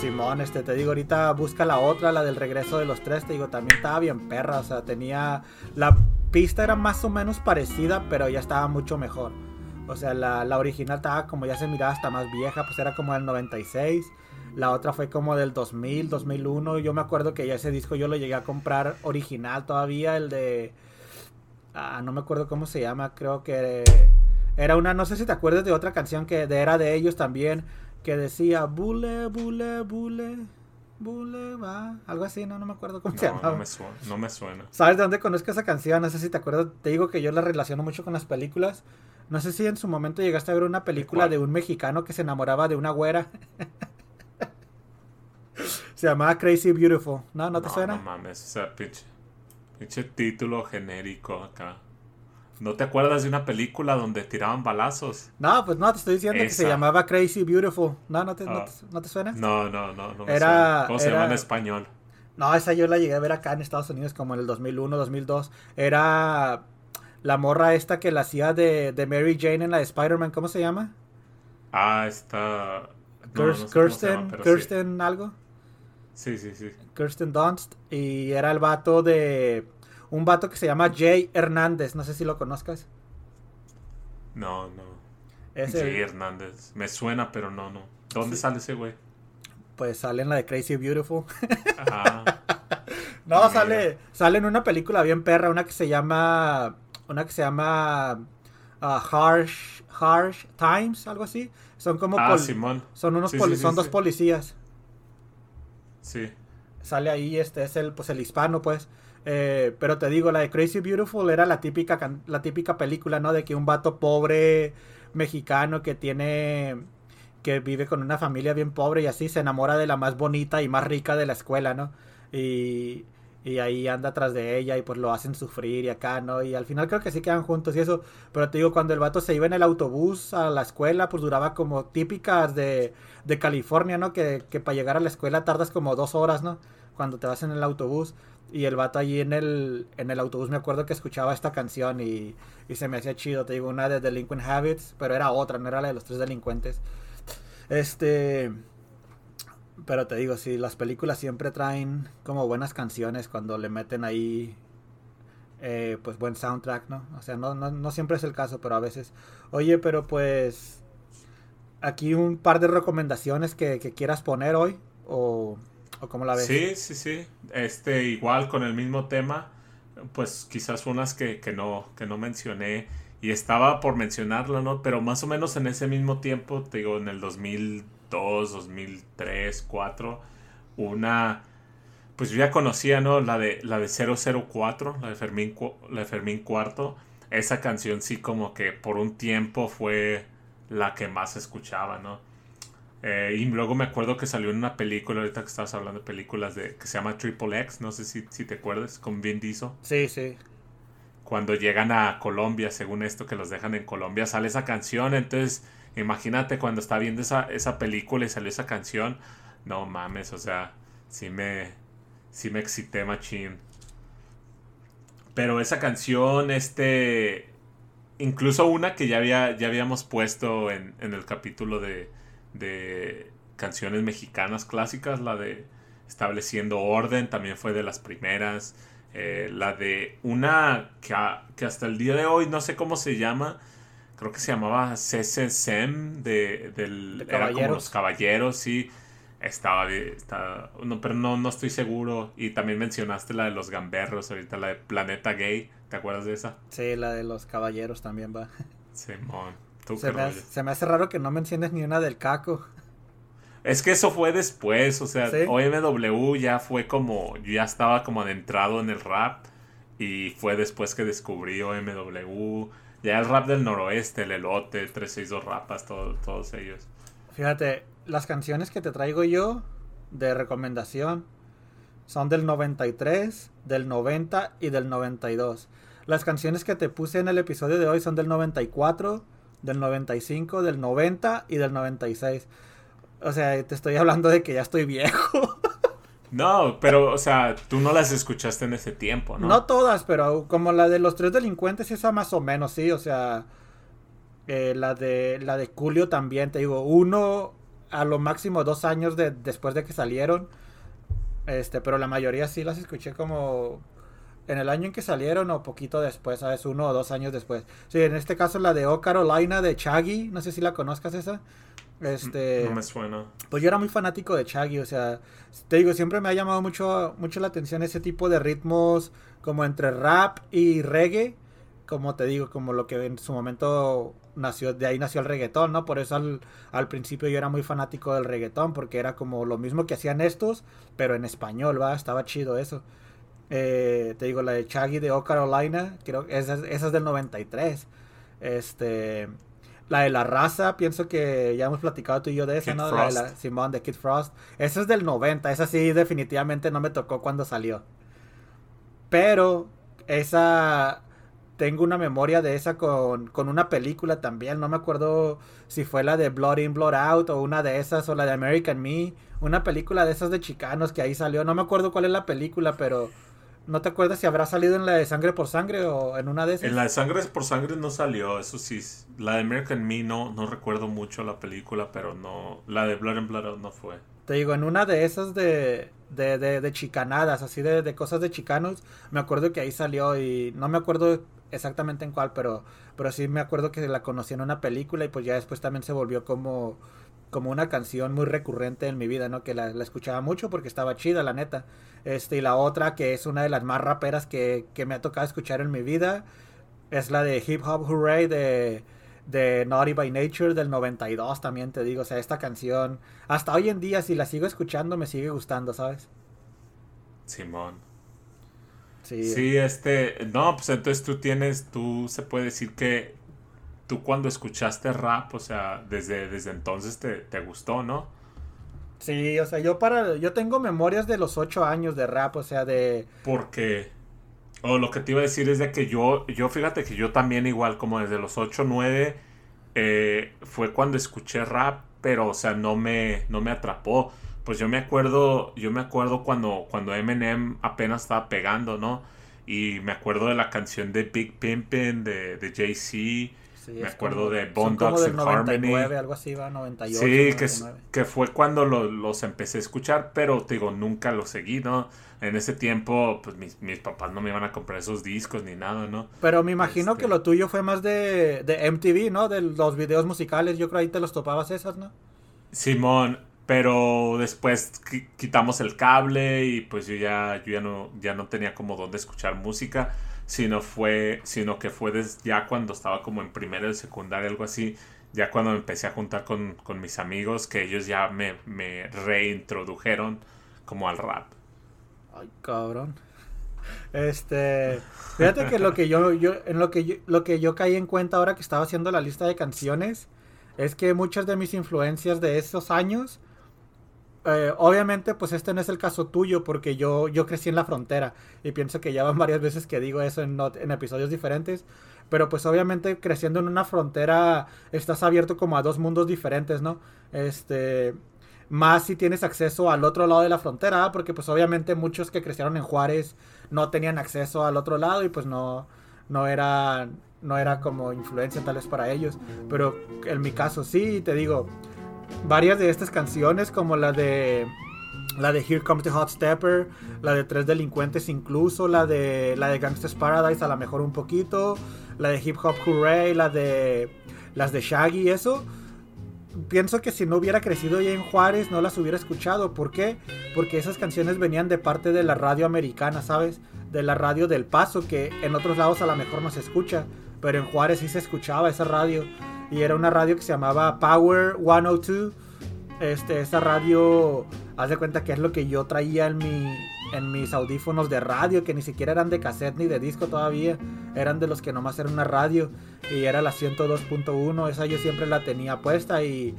Simón, este, te digo, ahorita busca la otra, la del regreso de los tres, te digo, también estaba bien perra, o sea, tenía, la pista era más o menos parecida, pero ya estaba mucho mejor. O sea, la, la original estaba como ya se miraba hasta más vieja, pues era como del 96. La otra fue como del 2000, 2001. Yo me acuerdo que ya ese disco yo lo llegué a comprar original todavía, el de... Ah, no me acuerdo cómo se llama, creo que era una, no sé si te acuerdas de otra canción que de- era de ellos también, que decía bule, bule, bule, bule, va, algo así, no, no me acuerdo cómo se No, llamaba. no me, suena, no me suena. ¿Sabes de dónde conozco esa canción? No sé si te acuerdas. Te digo que yo la relaciono mucho con las películas. No sé si en su momento llegaste a ver una película de un mexicano que se enamoraba de una güera. se llamaba Crazy Beautiful. ¿No? ¿No te no, suena? No mames, o sea, pinche, pinche título genérico acá. ¿No te acuerdas de una película donde tiraban balazos? No, pues no, te estoy diciendo que se llamaba Crazy Beautiful. ¿No? ¿No te, no Ah. te- no te suena? No, no, no, no me Era- suena. ¿Cómo se llama en español? No, esa yo la llegué a ver acá en Estados Unidos como en el 2001, 2002. Era la morra esta que la hacía de, de Mary Jane en la de Spider-Man. ¿Cómo se llama? Ah, no, no sé se Kirsten, sí. Kirsten algo. Sí, sí, sí. Kirsten Dunst. Y era el vato de... Un vato que se llama Jay Hernández. No sé si lo conozcas. No, no. Es Jay el- Hernández. Me suena, pero no, no. ¿Dónde sale ese güey? Pues sale en la de Crazy Beautiful. Ah, No, Mira. sale, sale en una película bien perra, una que se llama, una que se llama ah, Harsh, Harsh Times, algo así. Son como Ah, Simón. son unos Sí, son dos policías. Sí. Sale ahí, este es el, pues el hispano, pues. Eh, pero te digo, la de Crazy Beautiful era la típica, la típica película, ¿no? De que un vato pobre mexicano que tiene, que vive con una familia bien pobre y así se enamora de la más bonita y más rica de la escuela, ¿no? Y, y ahí anda atrás de ella y pues lo hacen sufrir y acá, ¿no? Y al final creo que sí quedan juntos y eso. Pero te digo, cuando el vato se iba en el autobús a la escuela, pues duraba como típicas de, de California, ¿no? Que, que para llegar a la escuela tardas como dos horas, ¿no? Cuando te vas en el autobús. Y el vato allí en el, en el autobús me acuerdo que escuchaba esta canción y, y se me hacía chido. Te digo, una de Delinquent Habits, pero era otra, no era la de los tres delincuentes. Este... Pero te digo, sí, las películas siempre traen como buenas canciones cuando le meten ahí eh, pues buen soundtrack, ¿no? O sea, no, no, no siempre es el caso, pero a veces. Oye, pero pues aquí un par de recomendaciones que, que quieras poner hoy o, o cómo la ves. Sí, sí, sí. Este, igual con el mismo tema, pues quizás unas que, que no, que no mencioné y estaba por mencionarlo, ¿no? Pero más o menos en ese mismo tiempo, te digo, en el 2002, 2003, 2004, una, pues yo ya conocía, ¿no? La de, la de 004, la de Fermín, la de Fermín Cuarto. Esa canción sí como que por un tiempo fue la que más escuchaba, ¿no? Eh, y luego me acuerdo que salió en una película, ahorita que estabas hablando de películas de que se llama Triple X, no sé si, si te acuerdas, con Vin Diesel. Sí, sí. Cuando llegan a Colombia, según esto que los dejan en Colombia, sale esa canción. Entonces, imagínate cuando está viendo esa, esa película y salió esa canción. No mames, o sea, sí me, sí me excité machín. Pero esa canción, este, incluso una que ya, había, ya habíamos puesto en, en el capítulo de, de canciones mexicanas clásicas, la de estableciendo orden, también fue de las primeras. Eh, la de una que, que hasta el día de hoy no sé cómo se llama, creo que se llamaba CCSM, de, del, De era como los caballeros, sí. Estaba, estaba no, pero no, no estoy seguro. Y también mencionaste la de los gamberros, ahorita la de Planeta Gay, ¿te acuerdas de esa? Sí, la de los caballeros también va. Simón, tú Se qué me, hace, rollo. se me hace raro que no menciones ni una del caco. Es que eso fue después, o sea, ¿Sí? OMW ya fue como, yo ya estaba como adentrado en el rap y fue después que descubrí OMW, ya el rap del noroeste, el elote, 362 rapas, todo- todos ellos. Fíjate, las canciones que te traigo yo de recomendación son del 93, del 90 y del 92. Las canciones que te puse en el episodio de hoy son del 94, del 95, del 90 y del 96. O sea, te estoy hablando de que ya estoy viejo. No, pero, o sea, tú no las escuchaste en ese tiempo, ¿no? No todas, pero como la de los tres delincuentes, esa más o menos, sí. O sea, eh, la de la de Julio también, te digo, uno a lo máximo dos años de, después de que salieron. Este, pero la mayoría sí las escuché como en el año en que salieron o poquito después, ¿sabes? Uno o dos años después. Sí, en este caso la de Oh Carolina de Chaggy, no sé si la conozcas esa. Este, No me suena. pues yo era muy fanático de Chaggy, o sea, te digo, siempre me ha llamado mucho, mucho la atención ese tipo de ritmos como entre rap y reggae, como te digo, como lo que en su momento nació, de ahí nació el reggaetón, ¿no? Por eso al, al principio yo era muy fanático del reggaetón, porque era como lo mismo que hacían estos, pero en español, ¿va? Estaba chido eso. Eh, te digo, la de Chaggy de Oh Carolina, creo que esa, es- esa es del 93. Este, la de la raza, pienso que ya hemos platicado tú y yo de esa, Kid ¿no? La de la- Simón de Kid Frost. Esa es del 90, esa sí definitivamente no me tocó cuando salió. Pero esa tengo una memoria de esa con, con una película también. No me acuerdo si fue la de Blood In, Blood Out o una de esas o la de American Me. Una película de esas de chicanos que ahí salió. No me acuerdo cuál es la película, pero ¿no te acuerdas si habrá salido en la de Sangre por Sangre o en una de esas? En la de Sangre por Sangre no salió, eso sí. La de American Me no, no recuerdo mucho la película, pero no. La de Blood and Blood Out no fue. Te digo, en una de esas de, de, de, de chicanadas, así de, de cosas de chicanos, me acuerdo que ahí salió y no me acuerdo exactamente en cuál, pero, pero sí me acuerdo que la conocí en una película y pues ya después también se volvió como, como una canción muy recurrente en mi vida, ¿no? Que la, la escuchaba mucho porque estaba chida, la neta. Este, y la otra, que es una de las más raperas que, que me ha tocado escuchar en mi vida, es la de Hip Hop Hooray de, de Naughty by Nature del 92 también te digo, o sea, esta canción hasta hoy en día si la sigo escuchando me sigue gustando, ¿sabes? Simón. Sí. Sí, este. No, pues entonces tú tienes. Tú se puede decir que. Tú cuando escuchaste rap, o sea, desde, desde entonces te, te gustó, ¿no? Sí, o sea, yo para yo tengo memorias de los ocho años de rap, o sea, de Porque. O lo que te iba a decir es de que yo. Yo fíjate que yo también, igual, como desde los 8 9. eh, fue cuando escuché rap, pero, o sea, no me, no me atrapó. Pues yo me acuerdo. Yo me acuerdo cuando, cuando Eminem apenas estaba pegando, ¿no? Y me acuerdo de la canción de Big Pimpin' de, de Jay-Z. Sí, me acuerdo como- de como Dogs and 99, Harmony. algo así, va, 98, Sí, que, es- 99. que fue cuando lo- los empecé a escuchar, pero te digo, nunca los seguí, ¿no? En ese tiempo, pues mis, mis papás no me iban a comprar esos discos ni nada, ¿no? Pero me imagino Este. que lo tuyo fue más de, de MTV, ¿no? De los videos musicales, yo creo ahí te los topabas esas, ¿no? Simón, pero después qui- quitamos el cable y pues yo ya, yo ya no, ya no tenía como dónde escuchar música, sino fue, sino que fue des- ya cuando estaba como en primero de secundaria, algo así, ya cuando me empecé a juntar con, con mis amigos, que ellos ya me, me reintrodujeron como al rap. Ay, cabrón. Este, fíjate que lo que yo, yo en lo que yo, lo que yo caí en cuenta ahora que estaba haciendo la lista de canciones es que muchas de mis influencias de esos años eh, obviamente pues este no es el caso tuyo porque yo yo crecí en la frontera y pienso que ya van varias veces que digo eso en, episodios diferentes pero pues obviamente creciendo en una frontera estás abierto como a dos mundos diferentes no este más si tienes acceso al otro lado de la frontera, ¿ah? porque pues obviamente muchos que crecieron en Juárez no tenían acceso al otro lado y pues no, no era no era como influencia tal vez para ellos. Pero en mi caso sí, te digo, varias de estas canciones como la de la de Here Comes the Hot Stepper, la de Tres Delincuentes incluso, la de la de Gangsta's Paradise a lo mejor un poquito, la de Hip Hop Hooray, la de las de Shaggy, eso. Pienso que si no hubiera crecido ya en Juárez no las hubiera escuchado. ¿Por qué? Porque esas canciones venían de parte de la radio americana, ¿sabes? De la radio del Paso, que en otros lados a lo mejor no se escucha. Pero en Juárez sí se escuchaba esa radio. Y era una radio que se llamaba Power 102 este, esa radio, haz de cuenta que es lo que yo traía en, mi, en mis audífonos de radio, que ni siquiera eran de cassette ni de disco todavía, eran de los que nomás era una radio, y era la 102.1, esa yo siempre la tenía puesta y,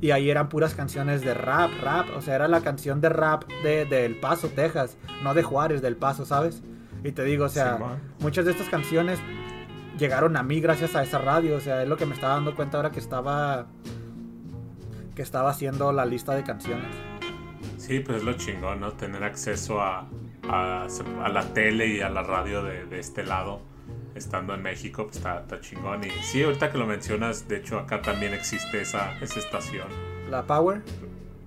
y ahí eran puras canciones de rap, rap, o sea, era la canción de rap de, de El Paso, Texas, no de Juárez, del Paso, ¿sabes? Y te digo, o sea, muchas de estas canciones llegaron a mí gracias a esa radio, o sea, es lo que me estaba dando cuenta ahora que estaba que estaba haciendo la lista de canciones. Sí, pues es lo chingón, ¿no? Tener acceso a, a, a la tele y a la radio de, de este lado, estando en México, pues está, está chingón. Y sí, ahorita que lo mencionas, de hecho acá también existe esa, esa estación. La Power.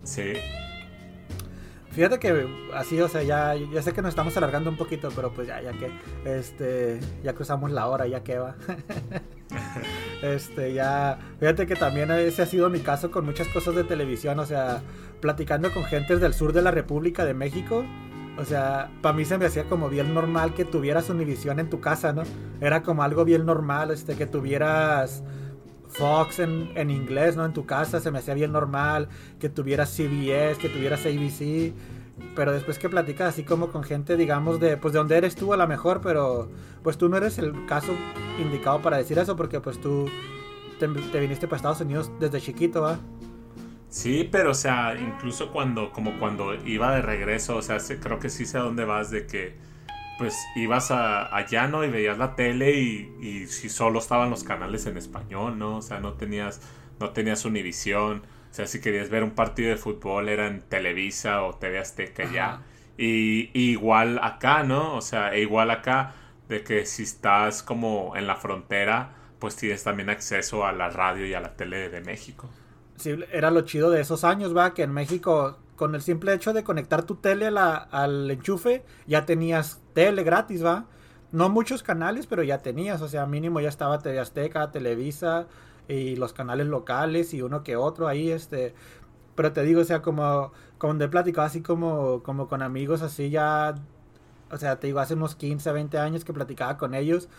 Sí, Fíjate que así, o sea, ya, ya sé que nos estamos alargando un poquito, pero pues ya, ya que, este, ya cruzamos la hora, ya que va. este, ya, fíjate que también ese ha sido mi caso con muchas cosas de televisión, o sea, platicando con gentes del sur de la República de México. O sea, para mí se me hacía como bien normal que tuvieras Univision en tu casa, ¿no? Era como algo bien normal, este, que tuvieras Fox en, en inglés, ¿no? En tu casa se me hacía bien normal, que tuvieras CBS, que tuvieras ABC, pero después que platicas así como con gente, digamos, de, pues de donde eres tú a lo mejor, pero pues tú no eres el caso indicado para decir eso, porque pues tú te, te viniste para Estados Unidos desde chiquito, ¿va? Sí, pero o sea, incluso cuando, como cuando iba de regreso, o sea, creo que sí sé a dónde vas de que, pues ibas a, allá, ¿no? Y veías la tele y, y si solo estaban los canales en español, ¿no? O sea, no tenías, no tenías Univisión. O sea, si querías ver un partido de fútbol era en Televisa o TV Azteca ya. Y, y igual acá, ¿no? O sea, e igual acá, de que si estás como en la frontera, pues tienes también acceso a la radio y a la tele de México. Sí, era lo chido de esos años, va, que en México, con el simple hecho de conectar tu tele a la- al enchufe, ya tenías tele gratis, va. No muchos canales, pero ya tenías, o sea, mínimo ya estaba TV Azteca, Televisa y los canales locales y uno que otro ahí, este. Pero te digo, o sea, como, como de platicado así como, como con amigos, así ya, o sea, te digo, hace unos 15, 20 años que platicaba con ellos,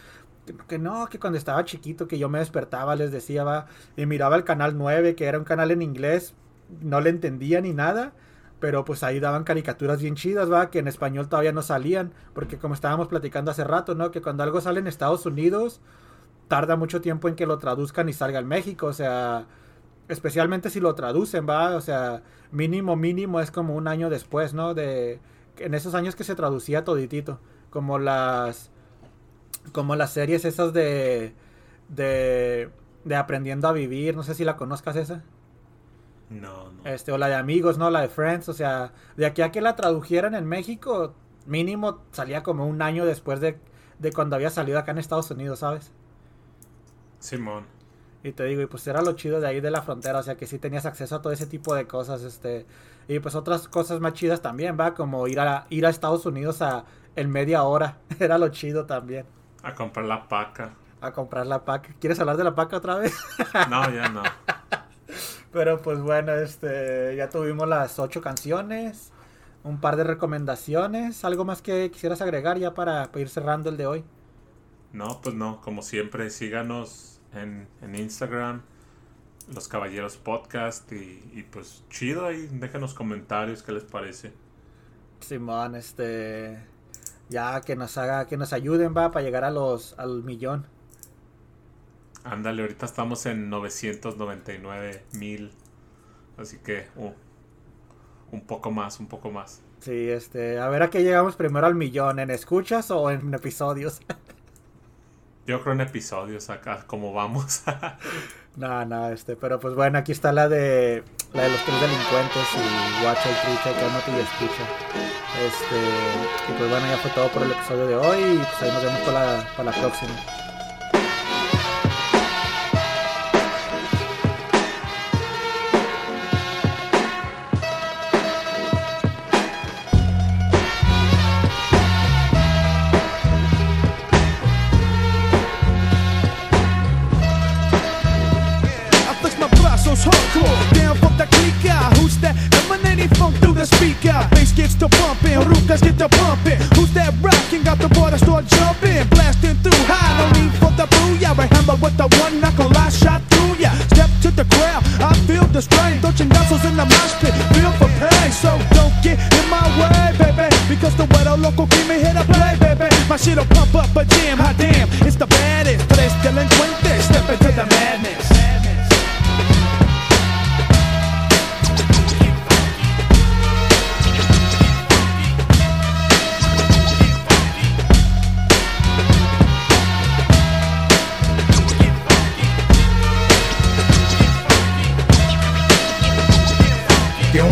que, que no, que cuando estaba chiquito, que yo me despertaba, les decía, va, y miraba el canal 9, que era un canal en inglés, no le entendía ni nada, pero pues ahí daban caricaturas bien chidas, va, que en español todavía no salían, porque como estábamos platicando hace rato, ¿no? Que cuando algo sale en Estados Unidos, tarda mucho tiempo en que lo traduzcan y salga en México, o sea, especialmente si lo traducen, va, o sea, mínimo, mínimo es como un año después, ¿no? De, en esos años que se traducía toditito, como las, como las series esas de, de, de aprendiendo a vivir, no sé si la conozcas esa. No, no. Este, o la de amigos, ¿no? La de Friends, o sea, de aquí a que la tradujeran en México, mínimo salía como un año después de, de cuando había salido acá en Estados Unidos, ¿sabes? Simón. Y te digo, y pues era lo chido de ahí de la frontera, o sea que sí tenías acceso a todo ese tipo de cosas, este, y pues otras cosas más chidas también, va, como ir a ir a Estados Unidos a en media hora, era lo chido también, A comprar la paca. a comprar la paca. ¿Quieres hablar de la paca otra vez? No, ya no. Pero pues bueno, este, ya tuvimos las ocho canciones, un par de recomendaciones, algo más que quisieras agregar ya para, ir cerrando el de hoy. No, pues no, como siempre, síganos en, en Instagram, Los Caballeros Podcast, y, y pues chido ahí, déjenos comentarios, ¿qué les parece? Simón, este, ya que nos haga, que nos ayuden, va, para llegar a los, al millón. Ándale, ahorita estamos en 999 mil, así que uh, un poco más, un poco más. Sí, este, a ver a qué llegamos primero al millón, ¿en escuchas o en episodios? Yo creo en episodios acá, como vamos. no, no, este, pero pues bueno, aquí está la de la de los tres delincuentes y guacha y trucha, que no te escucha. Este, y pues bueno, ya fue todo por el episodio de hoy y pues ahí nos vemos para la, para la próxima. Gets to pumping, Rukas get to pumping. Who's that rocking? Got the water start jumping, blasting through high. No need for the booyah. Remember with the one knuckle I shot through ya. Step to the crowd, I feel the strain. Don't chingazos in the mosh pit, feel for pain. So don't get in my way, baby. Because the weather local keep me here to play, baby. My shit'll pump up a jam, hot damn. It's the baddest, tres delincuentes. Step into the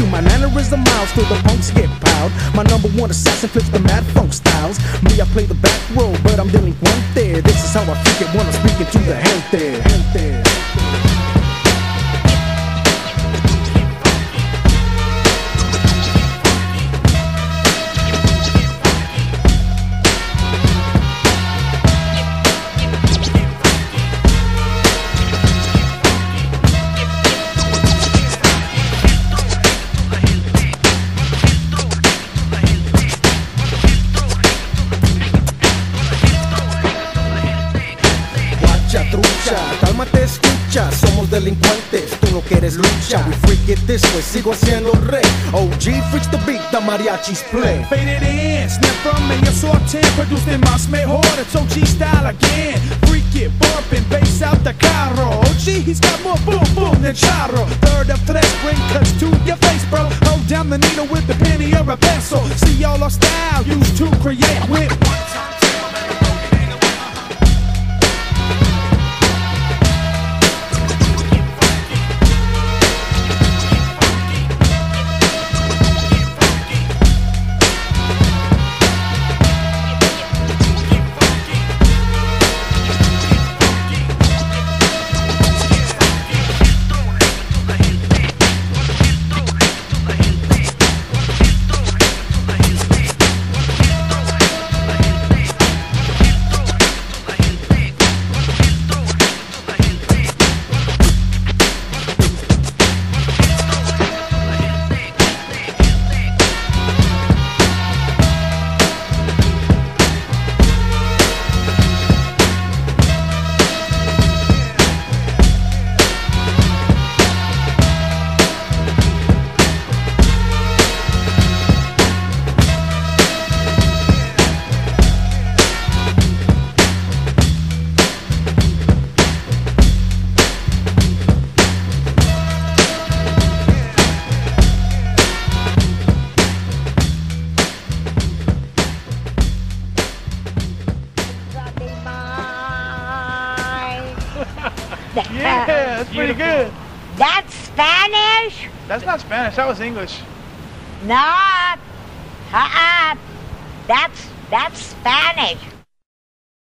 you. My mannerism miles till the punks get piled. My number one assassin flips the mad funk styles. Me, I play the back row, but I'm delinquent there. This is how I think it when I'm speaking to the gente. gente. Guacha, delincuentes, tú no quieres lucha We freak it this way, sigo siendo rey OG freaks the beat, the mariachis play. Faded in, snap from el sorteo Producen más mejor, it's OG style again. Freak it, bumping, bass out the carro. OG, he's got more boom boom than charro. Third of tres, bring cuts to your face, bro. Hold down the needle with the penny or a pencil See all our style used to create with one time was English. No. Uh-uh. That's that's Spanish.